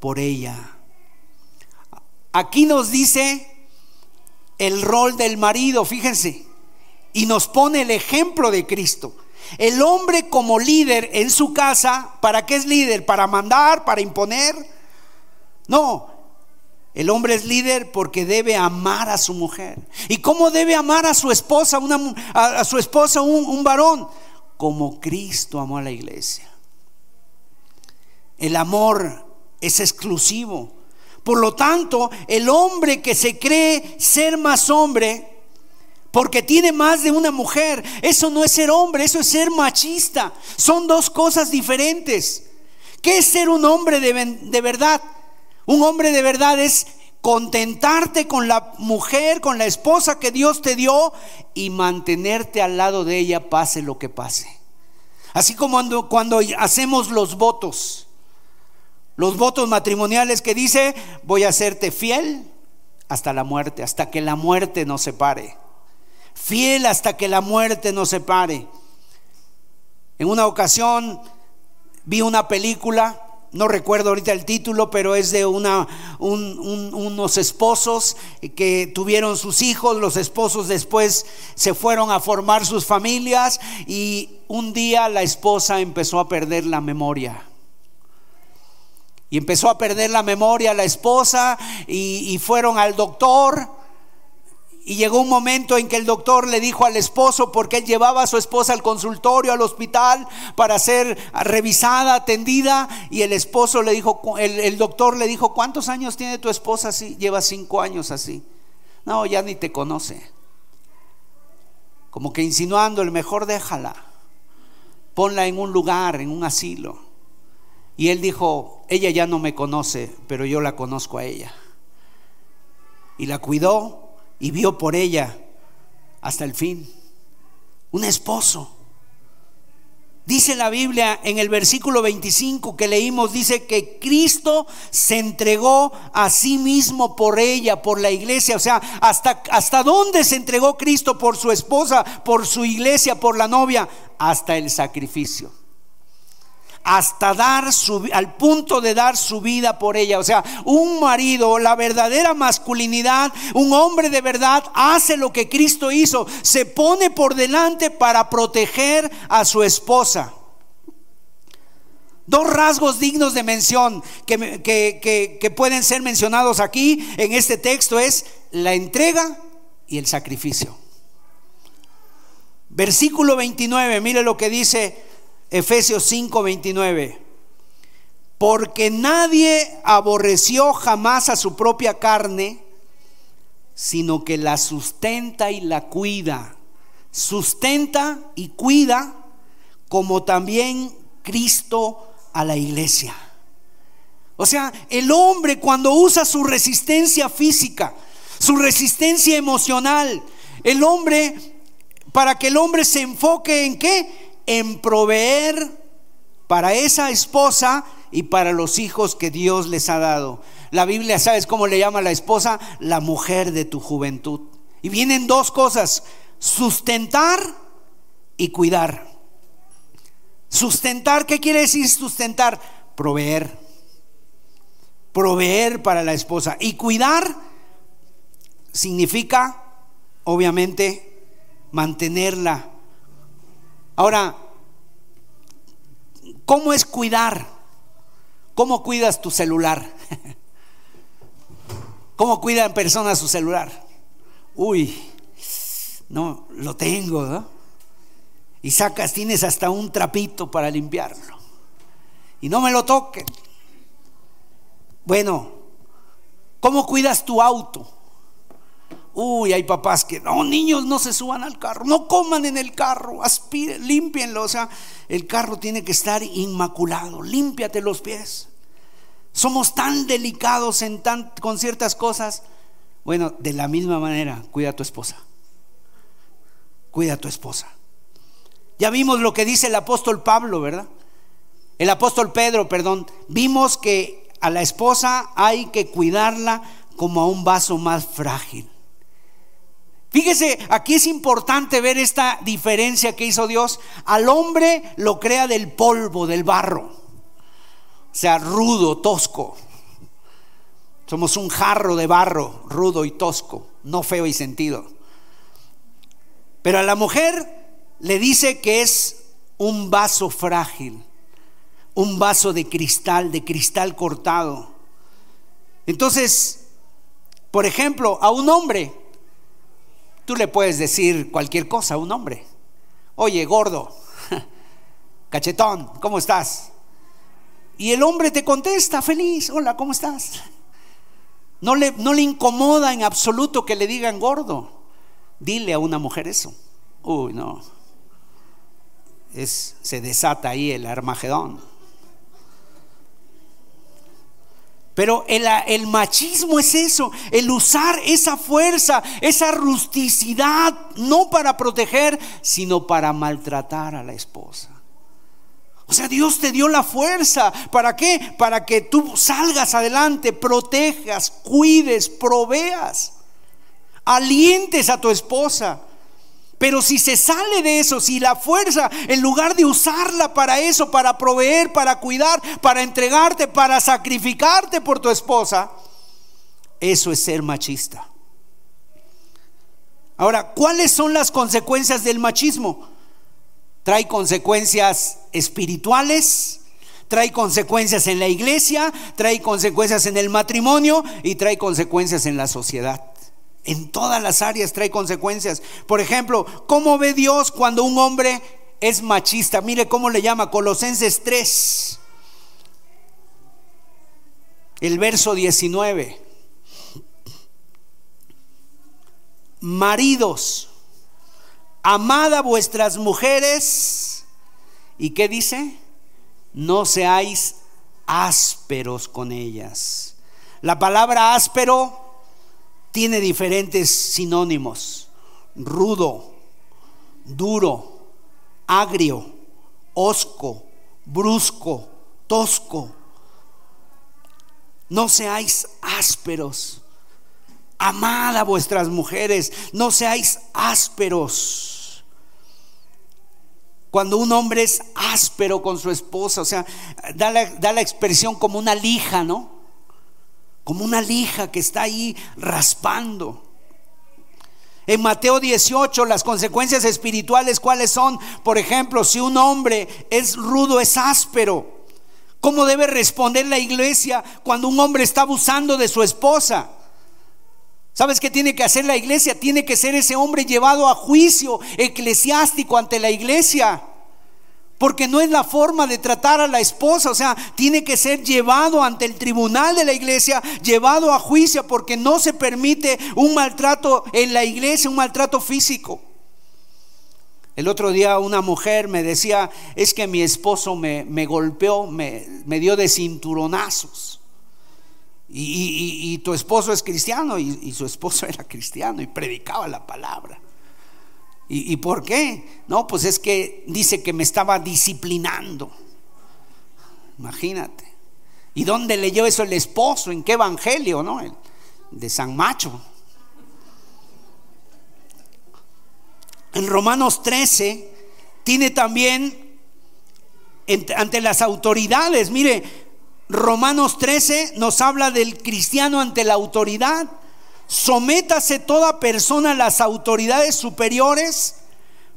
por ella. Aquí nos dice el rol del marido, fíjense, y nos pone el ejemplo de Cristo. El hombre como líder en su casa, ¿para qué es líder? ¿Para mandar? ¿Para imponer? No, el hombre es líder porque debe amar a su mujer. ¿Y cómo debe amar a su esposa, una, a, su esposa un, un varón? Como Cristo amó a la iglesia. El amor es exclusivo. Por lo tanto, el hombre que se cree ser más hombre, porque tiene más de una mujer. Eso no es ser hombre, eso es ser machista. Son dos cosas diferentes. ¿Qué es ser un hombre de, verdad? Un hombre de verdad es contentarte con la mujer, con la esposa que Dios te dio y mantenerte al lado de ella pase lo que pase. Así como cuando, cuando hacemos los votos, los votos matrimoniales que dice, voy a hacerte fiel hasta la muerte, hasta que la muerte nos separe fiel hasta que la muerte nos separe. En una ocasión vi una película, no recuerdo ahorita el título, pero es de unos esposos que tuvieron sus hijos, los esposos después se fueron a formar sus familias y un día la esposa empezó a perder la memoria. Y empezó a perder la memoria la esposa y, fueron al doctor y llegó un momento en que el doctor le dijo al esposo, porque él llevaba a su esposa al consultorio, al hospital, para ser revisada, atendida, y el esposo le dijo, el, doctor le dijo, ¿cuántos años tiene tu esposa así? Lleva cinco años así. No, ya ni te conoce. Como que insinuando, el mejor déjala, ponla en un lugar, en un asilo. Y él dijo, ella ya no me conoce, pero yo la conozco a ella. Y la cuidó y vio por ella hasta el fin. Un esposo. Dice la Biblia en el versículo 25 que leímos, dice que Cristo se entregó a sí mismo por ella, por la iglesia. O sea, ¿hasta, hasta dónde se entregó Cristo por su esposa, por su iglesia, por la novia? Hasta el sacrificio hasta dar su, al punto de dar su vida por ella. O sea, un marido, la verdadera masculinidad, un hombre de verdad hace lo que Cristo hizo, se pone por delante para proteger a su esposa. Dos rasgos dignos de mención que, que, pueden ser mencionados aquí en este texto es la entrega y el sacrificio. Versículo 29, mire lo que dice Efesios 5:29. Porque nadie aborreció jamás a su propia carne, sino que la sustenta y la cuida. Sustenta y cuida como también Cristo a la iglesia. O sea, el hombre cuando usa su resistencia física, su resistencia emocional, el hombre, para que el hombre se enfoque en qué? En proveer para esa esposa y para los hijos que Dios les ha dado. La Biblia, ¿sabes cómo le llama a la esposa? La mujer de tu juventud. Y vienen dos cosas, sustentar y cuidar. Sustentar, ¿qué quiere decir sustentar? Proveer. Proveer para la esposa. Y cuidar significa obviamente, mantenerla. Ahora, ¿cómo es cuidar? ¿Cómo cuidas tu celular? [LAUGHS] ¿Cómo cuidan personas su celular? Uy, no, lo tengo, ¿no? Y sacas, tienes hasta un trapito para limpiarlo. Y no me lo toquen. Bueno, ¿cómo cuidas tu auto? Uy, hay papás que, no, niños no se suban al carro, no coman en el carro, aspiren, límpienlo. O sea, el carro tiene que estar inmaculado, límpiate los pies. Somos tan delicados en tan, con ciertas cosas. Bueno, de la misma manera, cuida a tu esposa. Cuida a tu esposa. Ya vimos lo que dice el apóstol Pablo, ¿verdad? El apóstol Pedro, perdón. Vimos que a la esposa hay que cuidarla como a un vaso más frágil. Fíjese, aquí es importante ver esta diferencia que hizo Dios. Al hombre lo crea del polvo, del barro sea rudo, tosco. Somos un jarro de barro, rudo y tosco, no feo y sentido. Pero a la mujer le dice que es un vaso frágil, un vaso de cristal, de cristal cortado. Entonces, por ejemplo, a un hombre, tú le puedes decir cualquier cosa a un hombre. Oye, gordo, [LAUGHS] cachetón, ¿cómo estás? Y el hombre te contesta feliz, hola, ¿cómo estás? No le, no le incomoda en absoluto que le digan gordo. Dile a una mujer eso. Uy, no. Es, se desata ahí el Armagedón. Pero el, machismo es eso, el usar esa fuerza, esa rusticidad, no para proteger, sino para maltratar a la esposa. O sea, Dios te dio la fuerza. ¿Para qué? Para que tú salgas adelante, protejas, cuides, proveas, alientes a tu esposa. Pero si se sale de eso, si la fuerza, en lugar de usarla para eso, para proveer, para cuidar, para entregarte, para sacrificarte por tu esposa, eso es ser machista. Ahora, ¿cuáles son las consecuencias del machismo? trae consecuencias espirituales, trae consecuencias en la iglesia, trae consecuencias en el matrimonio y trae consecuencias en la sociedad. En todas las áreas trae consecuencias. Por ejemplo, ¿cómo ve Dios cuando un hombre es machista? Mire cómo le llama Colosenses 3, el verso 19. Maridos, amad a vuestras mujeres. ¿Y qué dice? No seáis ásperos con ellas. La palabra áspero tiene diferentes sinónimos. Rudo, duro, agrio, osco, brusco, tosco. No seáis ásperos. Amad a vuestras mujeres, no seáis ásperos. Cuando un hombre es áspero con su esposa, o sea, da la, expresión como una lija, ¿no? Como una lija que está ahí raspando. En Mateo 18, las consecuencias espirituales, ¿cuáles son? Por ejemplo, si un hombre es rudo, es áspero, ¿cómo debe responder la iglesia cuando un hombre está abusando de su esposa? ¿Sabes qué tiene que hacer la iglesia? Tiene que ser ese hombre llevado a juicio eclesiástico ante la iglesia. Porque no es la forma de tratar a la esposa, o sea, tiene que ser llevado ante el tribunal de la iglesia, llevado a juicio, porque no se permite un maltrato en la iglesia, un maltrato físico. El otro día una mujer me decía, es que mi esposo me, golpeó, me, me dio de cinturonazos. Y, tu esposo es cristiano y, su esposo [LAUGHS] era cristiano y predicaba la palabra. ¿Y, ¿Y por qué? No, pues es que dice que me estaba disciplinando. Imagínate. ¿Y dónde leyó eso el esposo? ¿En qué evangelio? ¿No? El de San Macho. En Romanos 13 tiene también ante las autoridades, mire, Romanos 13 nos habla del cristiano ante la autoridad. Sométase toda persona a las autoridades superiores,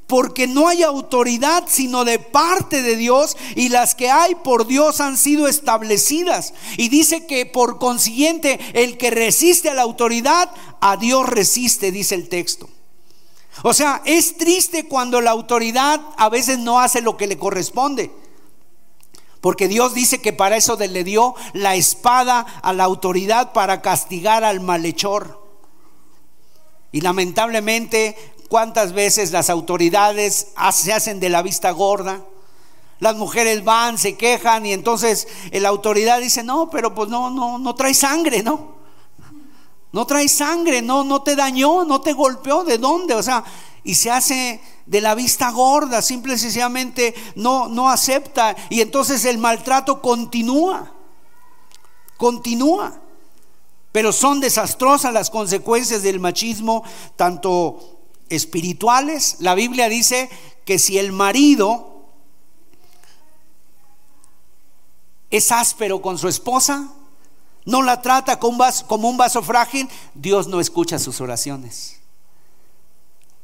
porque no hay autoridad sino de parte de Dios y las que hay por Dios han sido establecidas. Y dice que por consiguiente el que resiste a la autoridad, a Dios resiste, dice el texto. O sea, es triste cuando la autoridad a veces no hace lo que le corresponde. Porque Dios dice que para eso le dio la espada a la autoridad para castigar al malhechor. Y lamentablemente, ¿cuántas veces las autoridades se hacen de la vista gorda? Las mujeres van, se quejan y entonces la autoridad dice, no, pero pues no, no, no trae sangre, ¿no? No trae sangre, no, no te dañó, no te golpeó, ¿de dónde? O sea, y se hace de la vista gorda, simple y sencillamente no, no acepta. Y entonces el maltrato continúa, continúa. Pero son desastrosas las consecuencias del machismo, tanto espirituales. La Biblia dice que si el marido es áspero con su esposa, no la trata como un, vaso, frágil, Dios no escucha sus oraciones.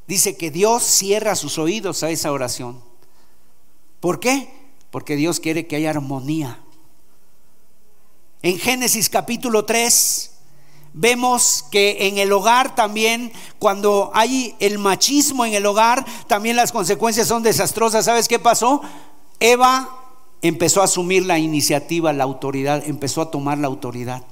Dice que Dios cierra sus oídos a esa oración. ¿Por qué? Porque Dios quiere que haya armonía. En Génesis capítulo 3 vemos que en el hogar también, cuando hay el machismo en el hogar, también las consecuencias son desastrosas. ¿Sabes qué pasó? Eva empezó a asumir la iniciativa, la autoridad, empezó a tomar la autoridad.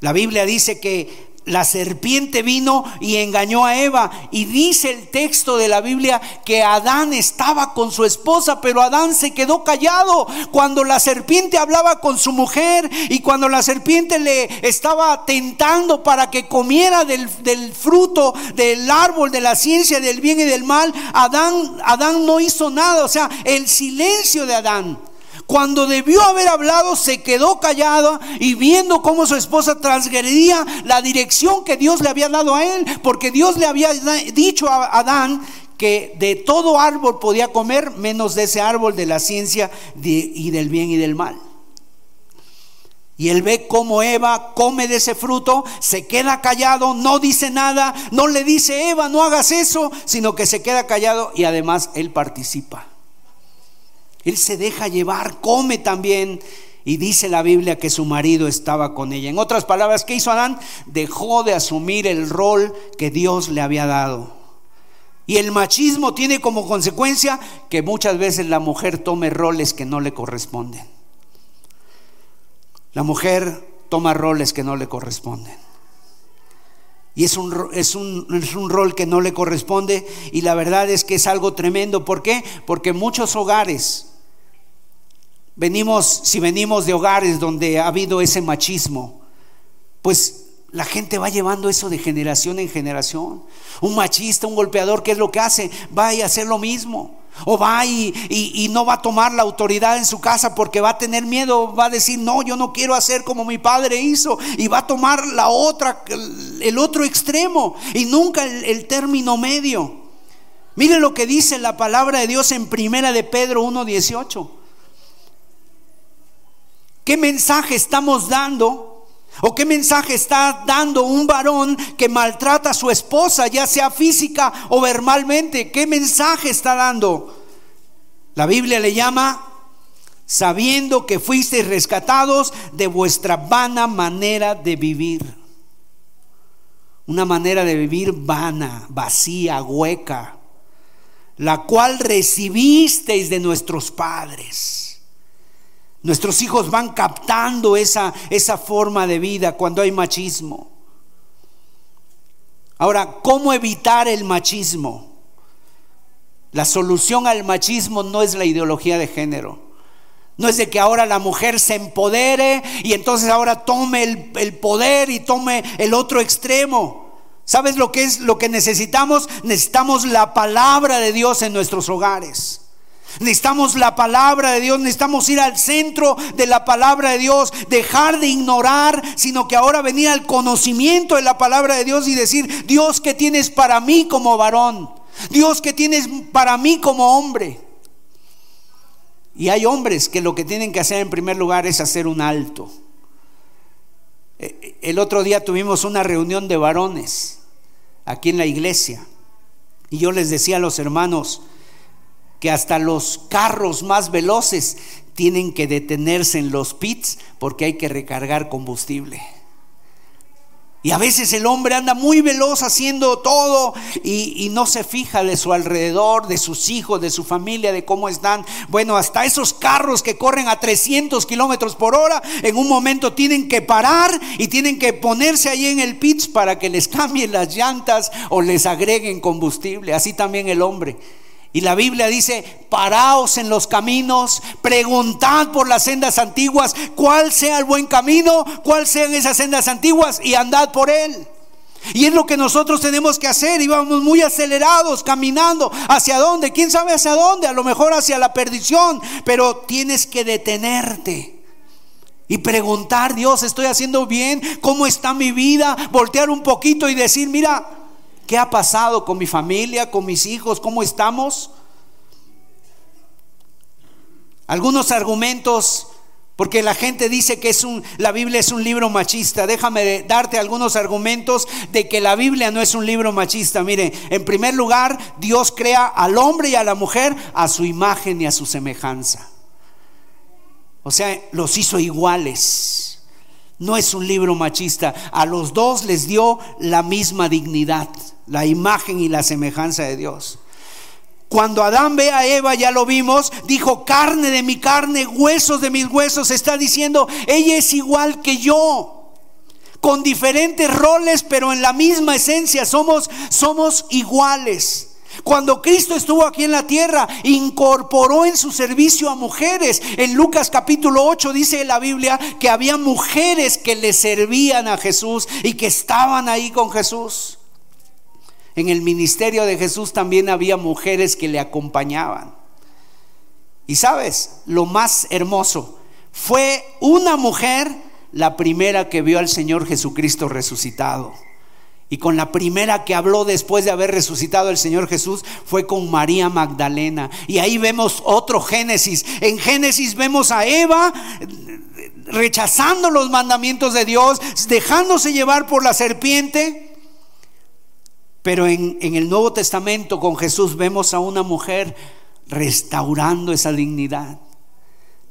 La Biblia dice que la serpiente vino y engañó a Eva. Y dice el texto de la Biblia que Adán estaba con su esposa, pero Adán se quedó callado cuando la serpiente hablaba con su mujer y cuando la serpiente le estaba tentando para que comiera del, fruto del árbol de la ciencia del bien y del mal. Adán, Adán no hizo nada. O sea, el silencio de Adán cuando debió haber hablado, se quedó callado y viendo cómo su esposa transgredía la dirección que Dios le había dado a él, porque Dios le había dicho a Adán que de todo árbol podía comer, menos de ese árbol de la ciencia y del bien y del mal. Y él ve cómo Eva come de ese fruto, se queda callado, no dice nada, no le dice, Eva, no hagas eso, sino que se queda callado y además él participa. Él se deja llevar, come también. Y dice la Biblia que su marido estaba con ella. En otras palabras, ¿qué hizo Adán? Dejó de asumir el rol que Dios le había dado. Y el machismo tiene como consecuencia que muchas veces la mujer tome roles que no le corresponden. La mujer toma roles que no le corresponden. Y es un, es, un, es un, rol que no le corresponde y la verdad es que es algo tremendo. ¿Por qué? Porque muchos hogares venimos, si venimos de hogares donde ha habido ese machismo, pues la gente va llevando eso de generación en generación. Un machista, un golpeador, ¿qué es lo que hace? Va a hacer lo mismo. O va y, y, no va a tomar la autoridad en su casa porque va a tener miedo, va a decir, no, yo no quiero hacer como mi padre hizo. Y va a tomar la otra, el otro extremo y nunca el, el término medio. Mire lo que dice la palabra de Dios en primera de Pedro 1.18. ¿Qué mensaje estamos dando? ¿O qué mensaje está dando un varón que maltrata a su esposa, ya sea física o verbalmente? ¿Qué mensaje está dando? La Biblia le llama sabiendo que fuisteis rescatados de vuestra vana manera de vivir. Una manera de vivir vana, vacía, hueca, la cual recibisteis de nuestros padres Nuestros hijos van captando esa, esa forma de vida cuando hay machismo. Ahora, ¿cómo evitar el machismo? La solución al machismo no es la ideología de género. No es de que ahora la mujer se empodere y entonces ahora tome el, el, poder y tome el otro extremo. ¿Sabes lo que es lo que necesitamos? Necesitamos la palabra de Dios en nuestros hogares. Necesitamos la palabra de Dios, necesitamos ir al centro de la palabra de Dios, dejar de ignorar, sino que ahora venir al conocimiento de la palabra de Dios y decir, Dios, ¿qué tienes para mí como varón? Dios, ¿qué tienes para mí como hombre? Y hay hombres que lo que tienen que hacer en primer lugar es hacer un alto. Eh, el otro día tuvimos una reunión de varones aquí en la iglesia y yo les decía a los hermanos que hasta los carros más veloces tienen que detenerse en los pits porque hay que recargar combustible. Y a veces el hombre anda muy veloz haciendo todo y, no se fija de su alrededor, de sus hijos, de su familia, de cómo están. Bueno, hasta esos carros que corren a 300 kilómetros por hora, en un momento tienen que parar y tienen que ponerse ahí en el pitch para que les cambien las llantas o les agreguen combustible. Así también el hombre. Y la Biblia dice, paraos en los caminos, preguntad por las sendas antiguas, cuál sea el buen camino, cuál sean esas sendas antiguas y andad por él. Y es lo que nosotros tenemos que hacer. Íbamos muy acelerados, caminando. ¿Hacia dónde? ¿Quién sabe hacia dónde? A lo mejor hacia la perdición. Pero tienes que detenerte. Y preguntar, Dios, ¿estoy haciendo bien? ¿Cómo está mi vida? Voltear un poquito y decir, mira, ¿Qué ha pasado con mi familia, con mis hijos? ¿Cómo estamos? Algunos argumentos, porque la gente dice que es un, la Biblia es un libro machista. Déjame darte algunos argumentos de que la Biblia no es un libro machista. Mire, en primer lugar, Dios crea al hombre y a la mujer a su imagen y a su semejanza. O sea, los hizo iguales. No es un libro machista. A los dos les dio la misma dignidad la imagen y la semejanza de Dios. Cuando Adán ve a Eva, ya lo vimos, dijo, carne de mi carne, huesos de mis huesos, está diciendo, ella es igual que yo, con diferentes roles, pero en la misma esencia, somos, somos iguales. Cuando Cristo estuvo aquí en la tierra, incorporó en su servicio a mujeres. En Lucas capítulo 8 dice la Biblia que había mujeres que le servían a Jesús y que estaban ahí con Jesús. En el ministerio de Jesús también había mujeres que le acompañaban. Y sabes, lo más hermoso, fue una mujer la primera que vio al Señor Jesucristo resucitado. Y con la primera que habló después de haber resucitado el Señor Jesús fue con María Magdalena. Y ahí vemos otro Génesis. En Génesis vemos a Eva rechazando los mandamientos de Dios, dejándose llevar por la serpiente pero en, el Nuevo Testamento con Jesús vemos a una mujer restaurando esa dignidad.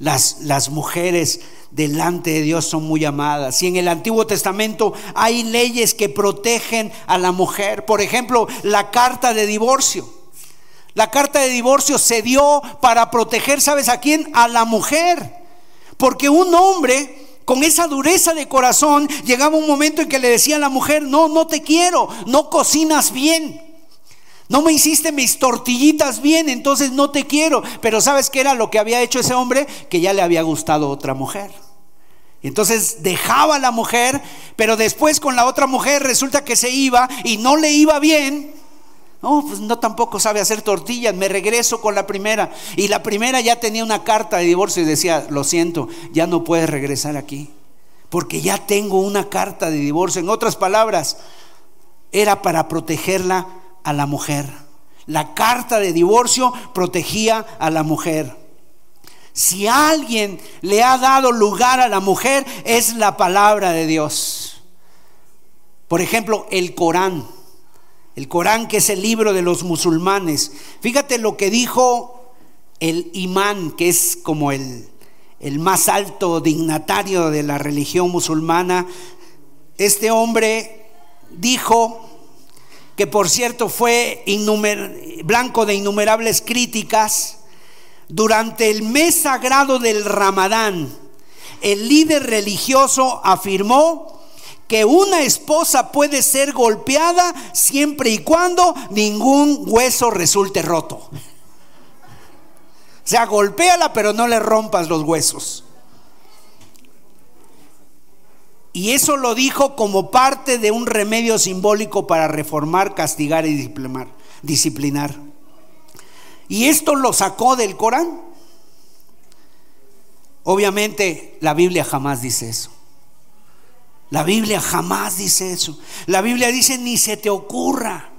Las, las, mujeres delante de Dios son muy amadas. Y en el Antiguo Testamento hay leyes que protegen a la mujer. Por ejemplo, la carta de divorcio. La carta de divorcio se dio para proteger, ¿sabes a quién? A la mujer. Porque un hombre con esa dureza de corazón, llegaba un momento en que le decía a la mujer, no, no te quiero, no cocinas bien. No me hiciste mis tortillitas bien, entonces no te quiero. Pero ¿sabes qué era lo que había hecho ese hombre? Que ya le había gustado otra mujer. Entonces dejaba a la mujer, pero después con la otra mujer resulta que se iba y no le iba bien. No, pues no tampoco sabe hacer tortillas, me regreso con la primera. Y la primera ya tenía una carta de divorcio y decía, lo siento, ya no puedes regresar aquí, porque ya tengo una carta de divorcio. En otras palabras, era para protegerla a la mujer. La carta de divorcio protegía a la mujer. Si alguien le ha dado lugar a la mujer, es la palabra de Dios. Por ejemplo, el Corán. El Corán, que es el libro de los musulmanes. Fíjate lo que dijo el imán, que es como el, el más alto dignatario de la religión musulmana. Este hombre dijo que por cierto fue blanco de innumerables críticas, durante el mes sagrado del Ramadán, el líder religioso afirmó que una esposa puede ser golpeada siempre y cuando ningún hueso resulte roto. O sea, golpéala, pero no le rompas los huesos. Y eso lo dijo como parte de un remedio simbólico para reformar, castigar y disciplinar. Y esto lo sacó del Corán. Obviamente la Biblia jamás dice eso. La Biblia jamás dice eso. La Biblia dice ni se te ocurra.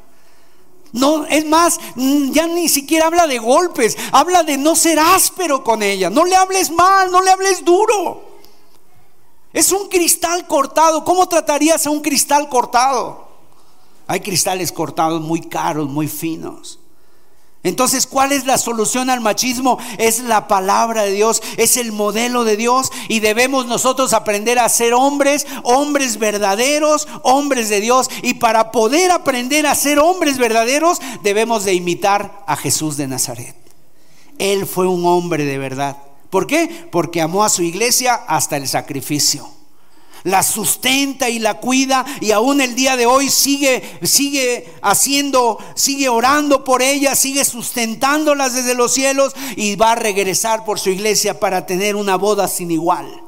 No, es más, mm, ya ni siquiera habla de golpes, habla de no ser áspero con ella. No le hables mal, no le hables duro. Es un cristal cortado. ¿Cómo tratarías a un cristal cortado? Hay cristales cortados muy caros, muy finos. Entonces, ¿cuál es la solución al machismo? Es la palabra de Dios, es el modelo de Dios y debemos nosotros aprender a ser hombres, hombres verdaderos, hombres de Dios. Y para poder aprender a ser hombres verdaderos, debemos de imitar a Jesús de Nazaret. Él fue un hombre de verdad. ¿Por qué? Porque amó a su iglesia hasta el sacrificio la sustenta y la cuida y aún el día de hoy sigue sigue haciendo, sigue orando por ella, sigue sustentándolas desde los cielos y va a regresar por su iglesia para tener una boda sin igual.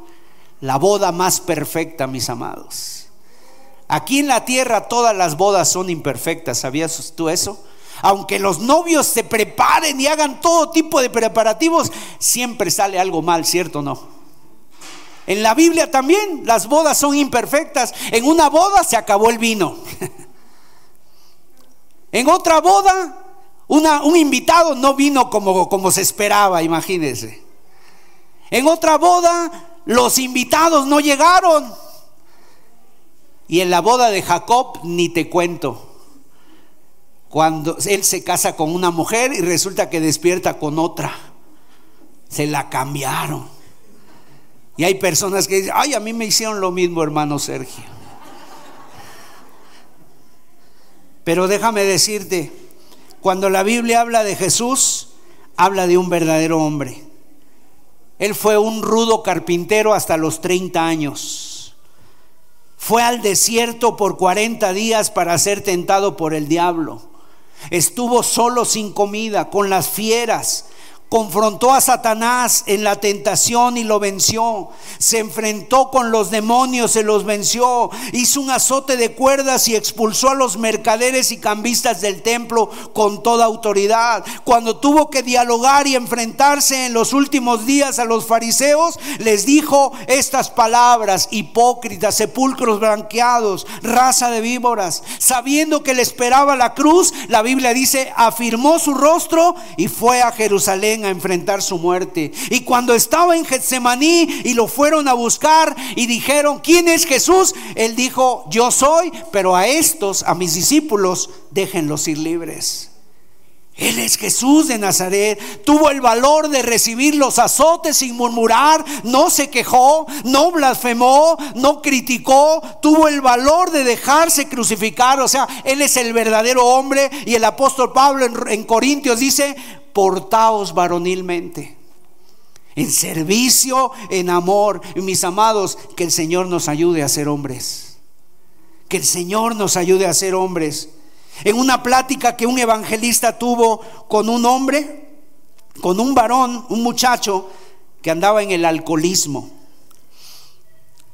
La boda más perfecta, mis amados. Aquí en la tierra todas las bodas son imperfectas, ¿sabías tú eso? Aunque los novios se preparen y hagan todo tipo de preparativos, siempre sale algo mal, ¿cierto o no? En la Biblia también las bodas son imperfectas. En una boda se acabó el vino. [LAUGHS] En otra boda, un invitado no vino como, como se esperaba, imagínense. En otra boda, los invitados no llegaron. Y en la boda de Jacob, ni te cuento. Cuando él se casa con una mujer y resulta que despierta con otra. Se la cambiaron. Y hay personas que dicen, ay, a mí me hicieron lo mismo, hermano Sergio. Pero déjame decirte, cuando la Biblia habla de Jesús, habla de un verdadero hombre. Él fue un rudo carpintero hasta los 30 años. Fue al desierto por 40 días para ser tentado por el diablo. Estuvo solo sin comida, con las fieras confrontó a Satanás en la tentación y lo venció. Se enfrentó con los demonios, se los venció. Hizo un azote de cuerdas y expulsó a los mercaderes y cambistas del templo con toda autoridad. Cuando tuvo que dialogar y enfrentarse en los últimos días a los fariseos, les dijo estas palabras, hipócritas, sepulcros blanqueados, raza de víboras. Sabiendo que le esperaba la cruz, la Biblia dice, afirmó su rostro y fue a Jerusalén a enfrentar su muerte. Y cuando estaba en Getsemaní y lo fueron a buscar y dijeron, ¿quién es Jesús? Él dijo, yo soy, pero a estos, a mis discípulos, déjenlos ir libres. Él es Jesús de Nazaret. Tuvo el valor de recibir los azotes sin murmurar. No se quejó, no blasfemó, no criticó. Tuvo el valor de dejarse crucificar. O sea, Él es el verdadero hombre. Y el apóstol Pablo en, en Corintios dice, portaos varonilmente, en servicio, en amor. Mis amados, que el Señor nos ayude a ser hombres. Que el Señor nos ayude a ser hombres. En una plática que un evangelista tuvo con un hombre, con un varón, un muchacho que andaba en el alcoholismo.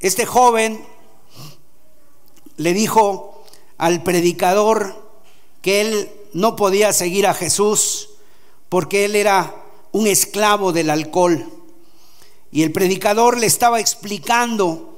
Este joven le dijo al predicador que él no podía seguir a Jesús porque él era un esclavo del alcohol. Y el predicador le estaba explicando,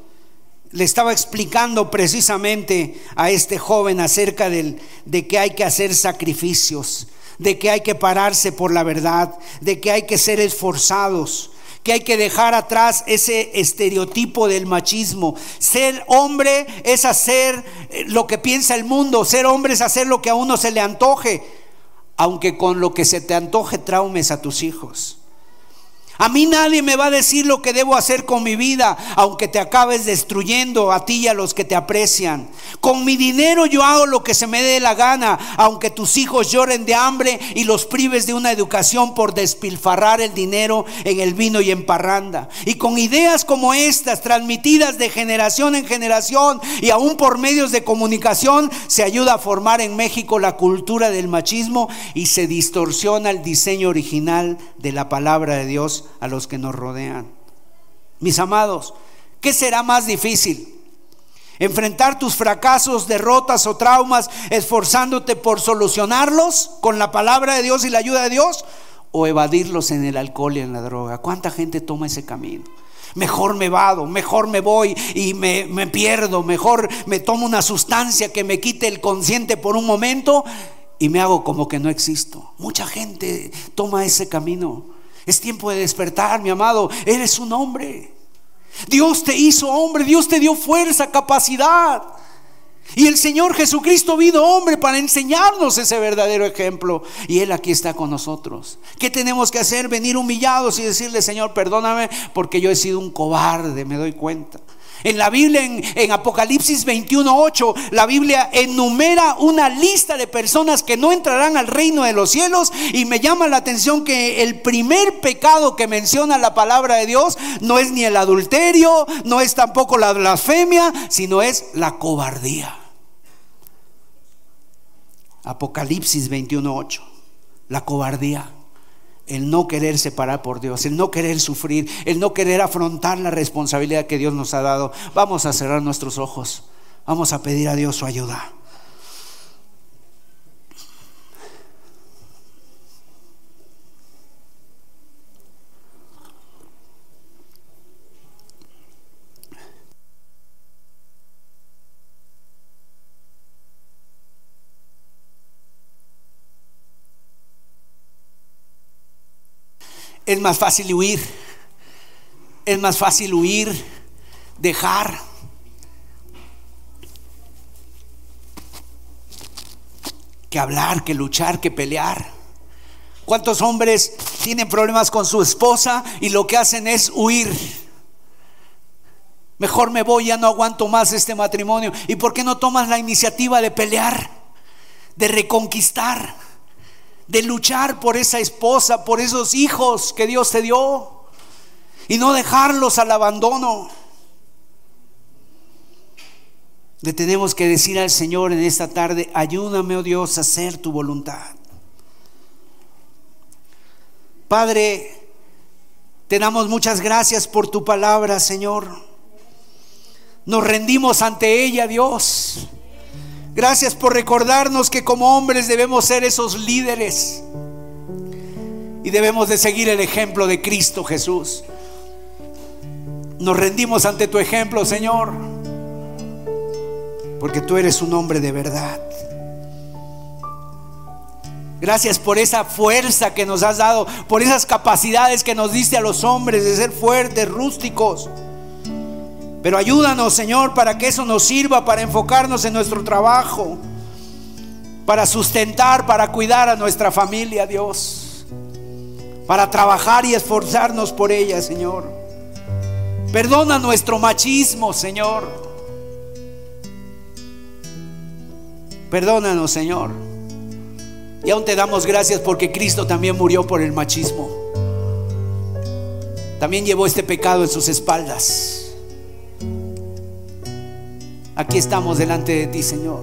le estaba explicando precisamente a este joven acerca del, de que hay que hacer sacrificios, de que hay que pararse por la verdad, de que hay que ser esforzados, que hay que dejar atrás ese estereotipo del machismo. Ser hombre es hacer eh, lo que piensa el mundo, ser hombre es hacer lo que a uno se le antoje aunque con lo que se te antoje traumes a tus hijos. A mí nadie me va a decir lo que debo hacer con mi vida, aunque te acabes destruyendo a ti y a los que te aprecian. Con mi dinero yo hago lo que se me dé la gana, aunque tus hijos lloren de hambre y los prives de una educación por despilfarrar el dinero en el vino y en parranda. Y con ideas como estas, transmitidas de generación en generación y aún por medios de comunicación, se ayuda a formar en México la cultura del machismo y se distorsiona el diseño original de la palabra de Dios a los que nos rodean. Mis amados, ¿qué será más difícil? Enfrentar tus fracasos, derrotas o traumas esforzándote por solucionarlos con la palabra de Dios y la ayuda de Dios o evadirlos en el alcohol y en la droga. ¿Cuánta gente toma ese camino? Mejor me vado, mejor me voy y me, me pierdo, mejor me tomo una sustancia que me quite el consciente por un momento y me hago como que no existo. Mucha gente toma ese camino. Es tiempo de despertar, mi amado. Eres un hombre. Dios te hizo hombre, Dios te dio fuerza, capacidad. Y el Señor Jesucristo vino hombre para enseñarnos ese verdadero ejemplo. Y Él aquí está con nosotros. ¿Qué tenemos que hacer? Venir humillados y decirle, Señor, perdóname porque yo he sido un cobarde, me doy cuenta. En la Biblia, en, Apocalipsis 21:8, la Biblia enumera una lista de personas que no entrarán al reino de los cielos. Y me llama la atención que el primer pecado que menciona la palabra de Dios no es ni el adulterio, no es tampoco la blasfemia, sino es la cobardía. Apocalipsis 21:8, la cobardía el no querer separar por Dios, el no querer sufrir, el no querer afrontar la responsabilidad que Dios nos ha dado. Vamos a cerrar nuestros ojos, vamos a pedir a Dios su ayuda. Es más fácil huir. Es más fácil huir, dejar. Que hablar, que luchar, que pelear. ¿Cuántos hombres tienen problemas con su esposa y lo que hacen es huir? Mejor me voy, ya no aguanto más este matrimonio. ¿Y por qué no tomas la iniciativa de pelear, de reconquistar? De luchar por esa esposa, por esos hijos que Dios te dio y no dejarlos al abandono. Le tenemos que decir al Señor en esta tarde, ayúdame, oh Dios, a hacer tu voluntad. Padre, te damos muchas gracias por tu palabra, Señor. Nos rendimos ante ella, Dios. Gracias por recordarnos que como hombres debemos ser esos líderes y debemos de seguir el ejemplo de Cristo Jesús. Nos rendimos ante tu ejemplo, Señor, porque tú eres un hombre de verdad. Gracias por esa fuerza que nos has dado, por esas capacidades que nos diste a los hombres de ser fuertes, rústicos. Pero ayúdanos, Señor, para que eso nos sirva para enfocarnos en nuestro trabajo, para sustentar, para cuidar a nuestra familia, Dios, para trabajar y esforzarnos por ella, Señor. Perdona nuestro machismo, Señor. Perdónanos, Señor. Y aún te damos gracias porque Cristo también murió por el machismo. También llevó este pecado en sus espaldas. Aquí estamos delante de ti, Señor.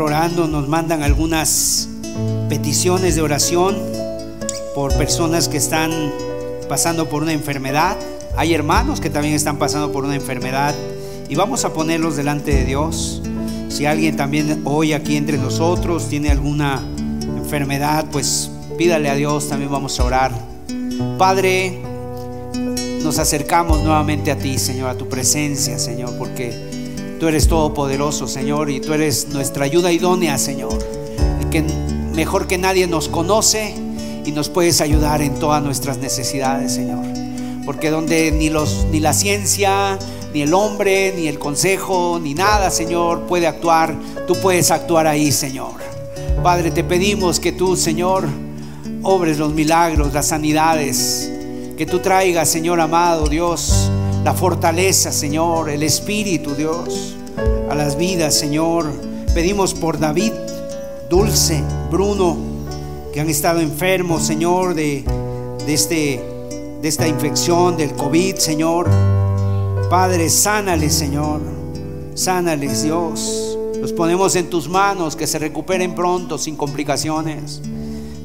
Orando. Nos mandan algunas peticiones de oración por personas que están pasando por una enfermedad. Hay hermanos que también están pasando por una enfermedad y vamos a ponerlos delante de Dios. Si alguien también hoy aquí entre nosotros tiene alguna enfermedad, pues pídale a Dios, también vamos a orar. Padre, nos acercamos nuevamente a ti, Señor, a tu presencia, Señor, porque tú eres todopoderoso, Señor, y tú eres nuestra ayuda idónea, Señor. Que mejor que nadie nos conoce y nos puedes ayudar en todas nuestras necesidades, Señor. Porque donde ni los ni la ciencia, ni el hombre, ni el consejo, ni nada, Señor, puede actuar, tú puedes actuar ahí, Señor. Padre, te pedimos que tú, Señor, obres los milagros, las sanidades, que tú traigas, Señor amado, Dios, la fortaleza, Señor, el espíritu, Dios, a las vidas, Señor. Pedimos por David, Dulce, Bruno, que han estado enfermos, Señor, de, este, de esta infección del COVID, Señor. Padre, sánales, Señor. Sánales, Dios. Los ponemos en tus manos, que se recuperen pronto, sin complicaciones.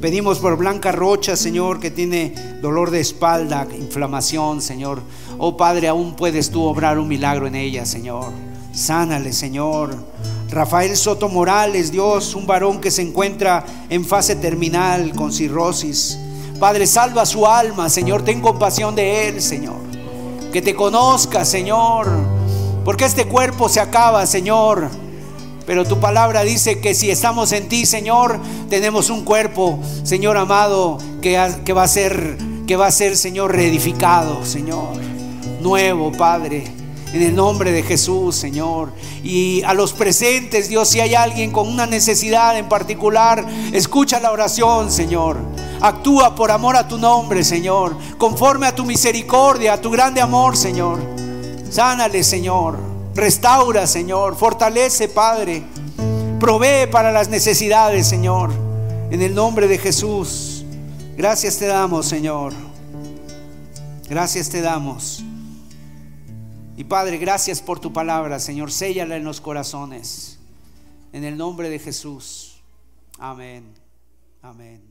Pedimos por Blanca Rocha, Señor, que tiene dolor de espalda, inflamación, Señor. Oh Padre, aún puedes tú obrar un milagro en ella, Señor. Sánale, Señor. Rafael Soto Morales, Dios, un varón que se encuentra en fase terminal con cirrosis. Padre, salva su alma, Señor. Ten compasión de él, Señor. Que te conozca, Señor. Porque este cuerpo se acaba, Señor. Pero tu palabra dice que si estamos en ti, Señor, tenemos un cuerpo, Señor amado, que, va a ser, que va a ser, Señor, reedificado, Señor. Nuevo, Padre. En el nombre de Jesús, Señor. Y a los presentes, Dios, si hay alguien con una necesidad en particular, escucha la oración, Señor. Actúa por amor a tu nombre, Señor. Conforme a tu misericordia, a tu grande amor, Señor. Sánale, Señor. Restaura, Señor. Fortalece, Padre. Provee para las necesidades, Señor. En el nombre de Jesús. Gracias te damos, Señor. Gracias te damos. Y Padre, gracias por tu palabra, Señor. Séllala en los corazones. En el nombre de Jesús. Amén. Amén.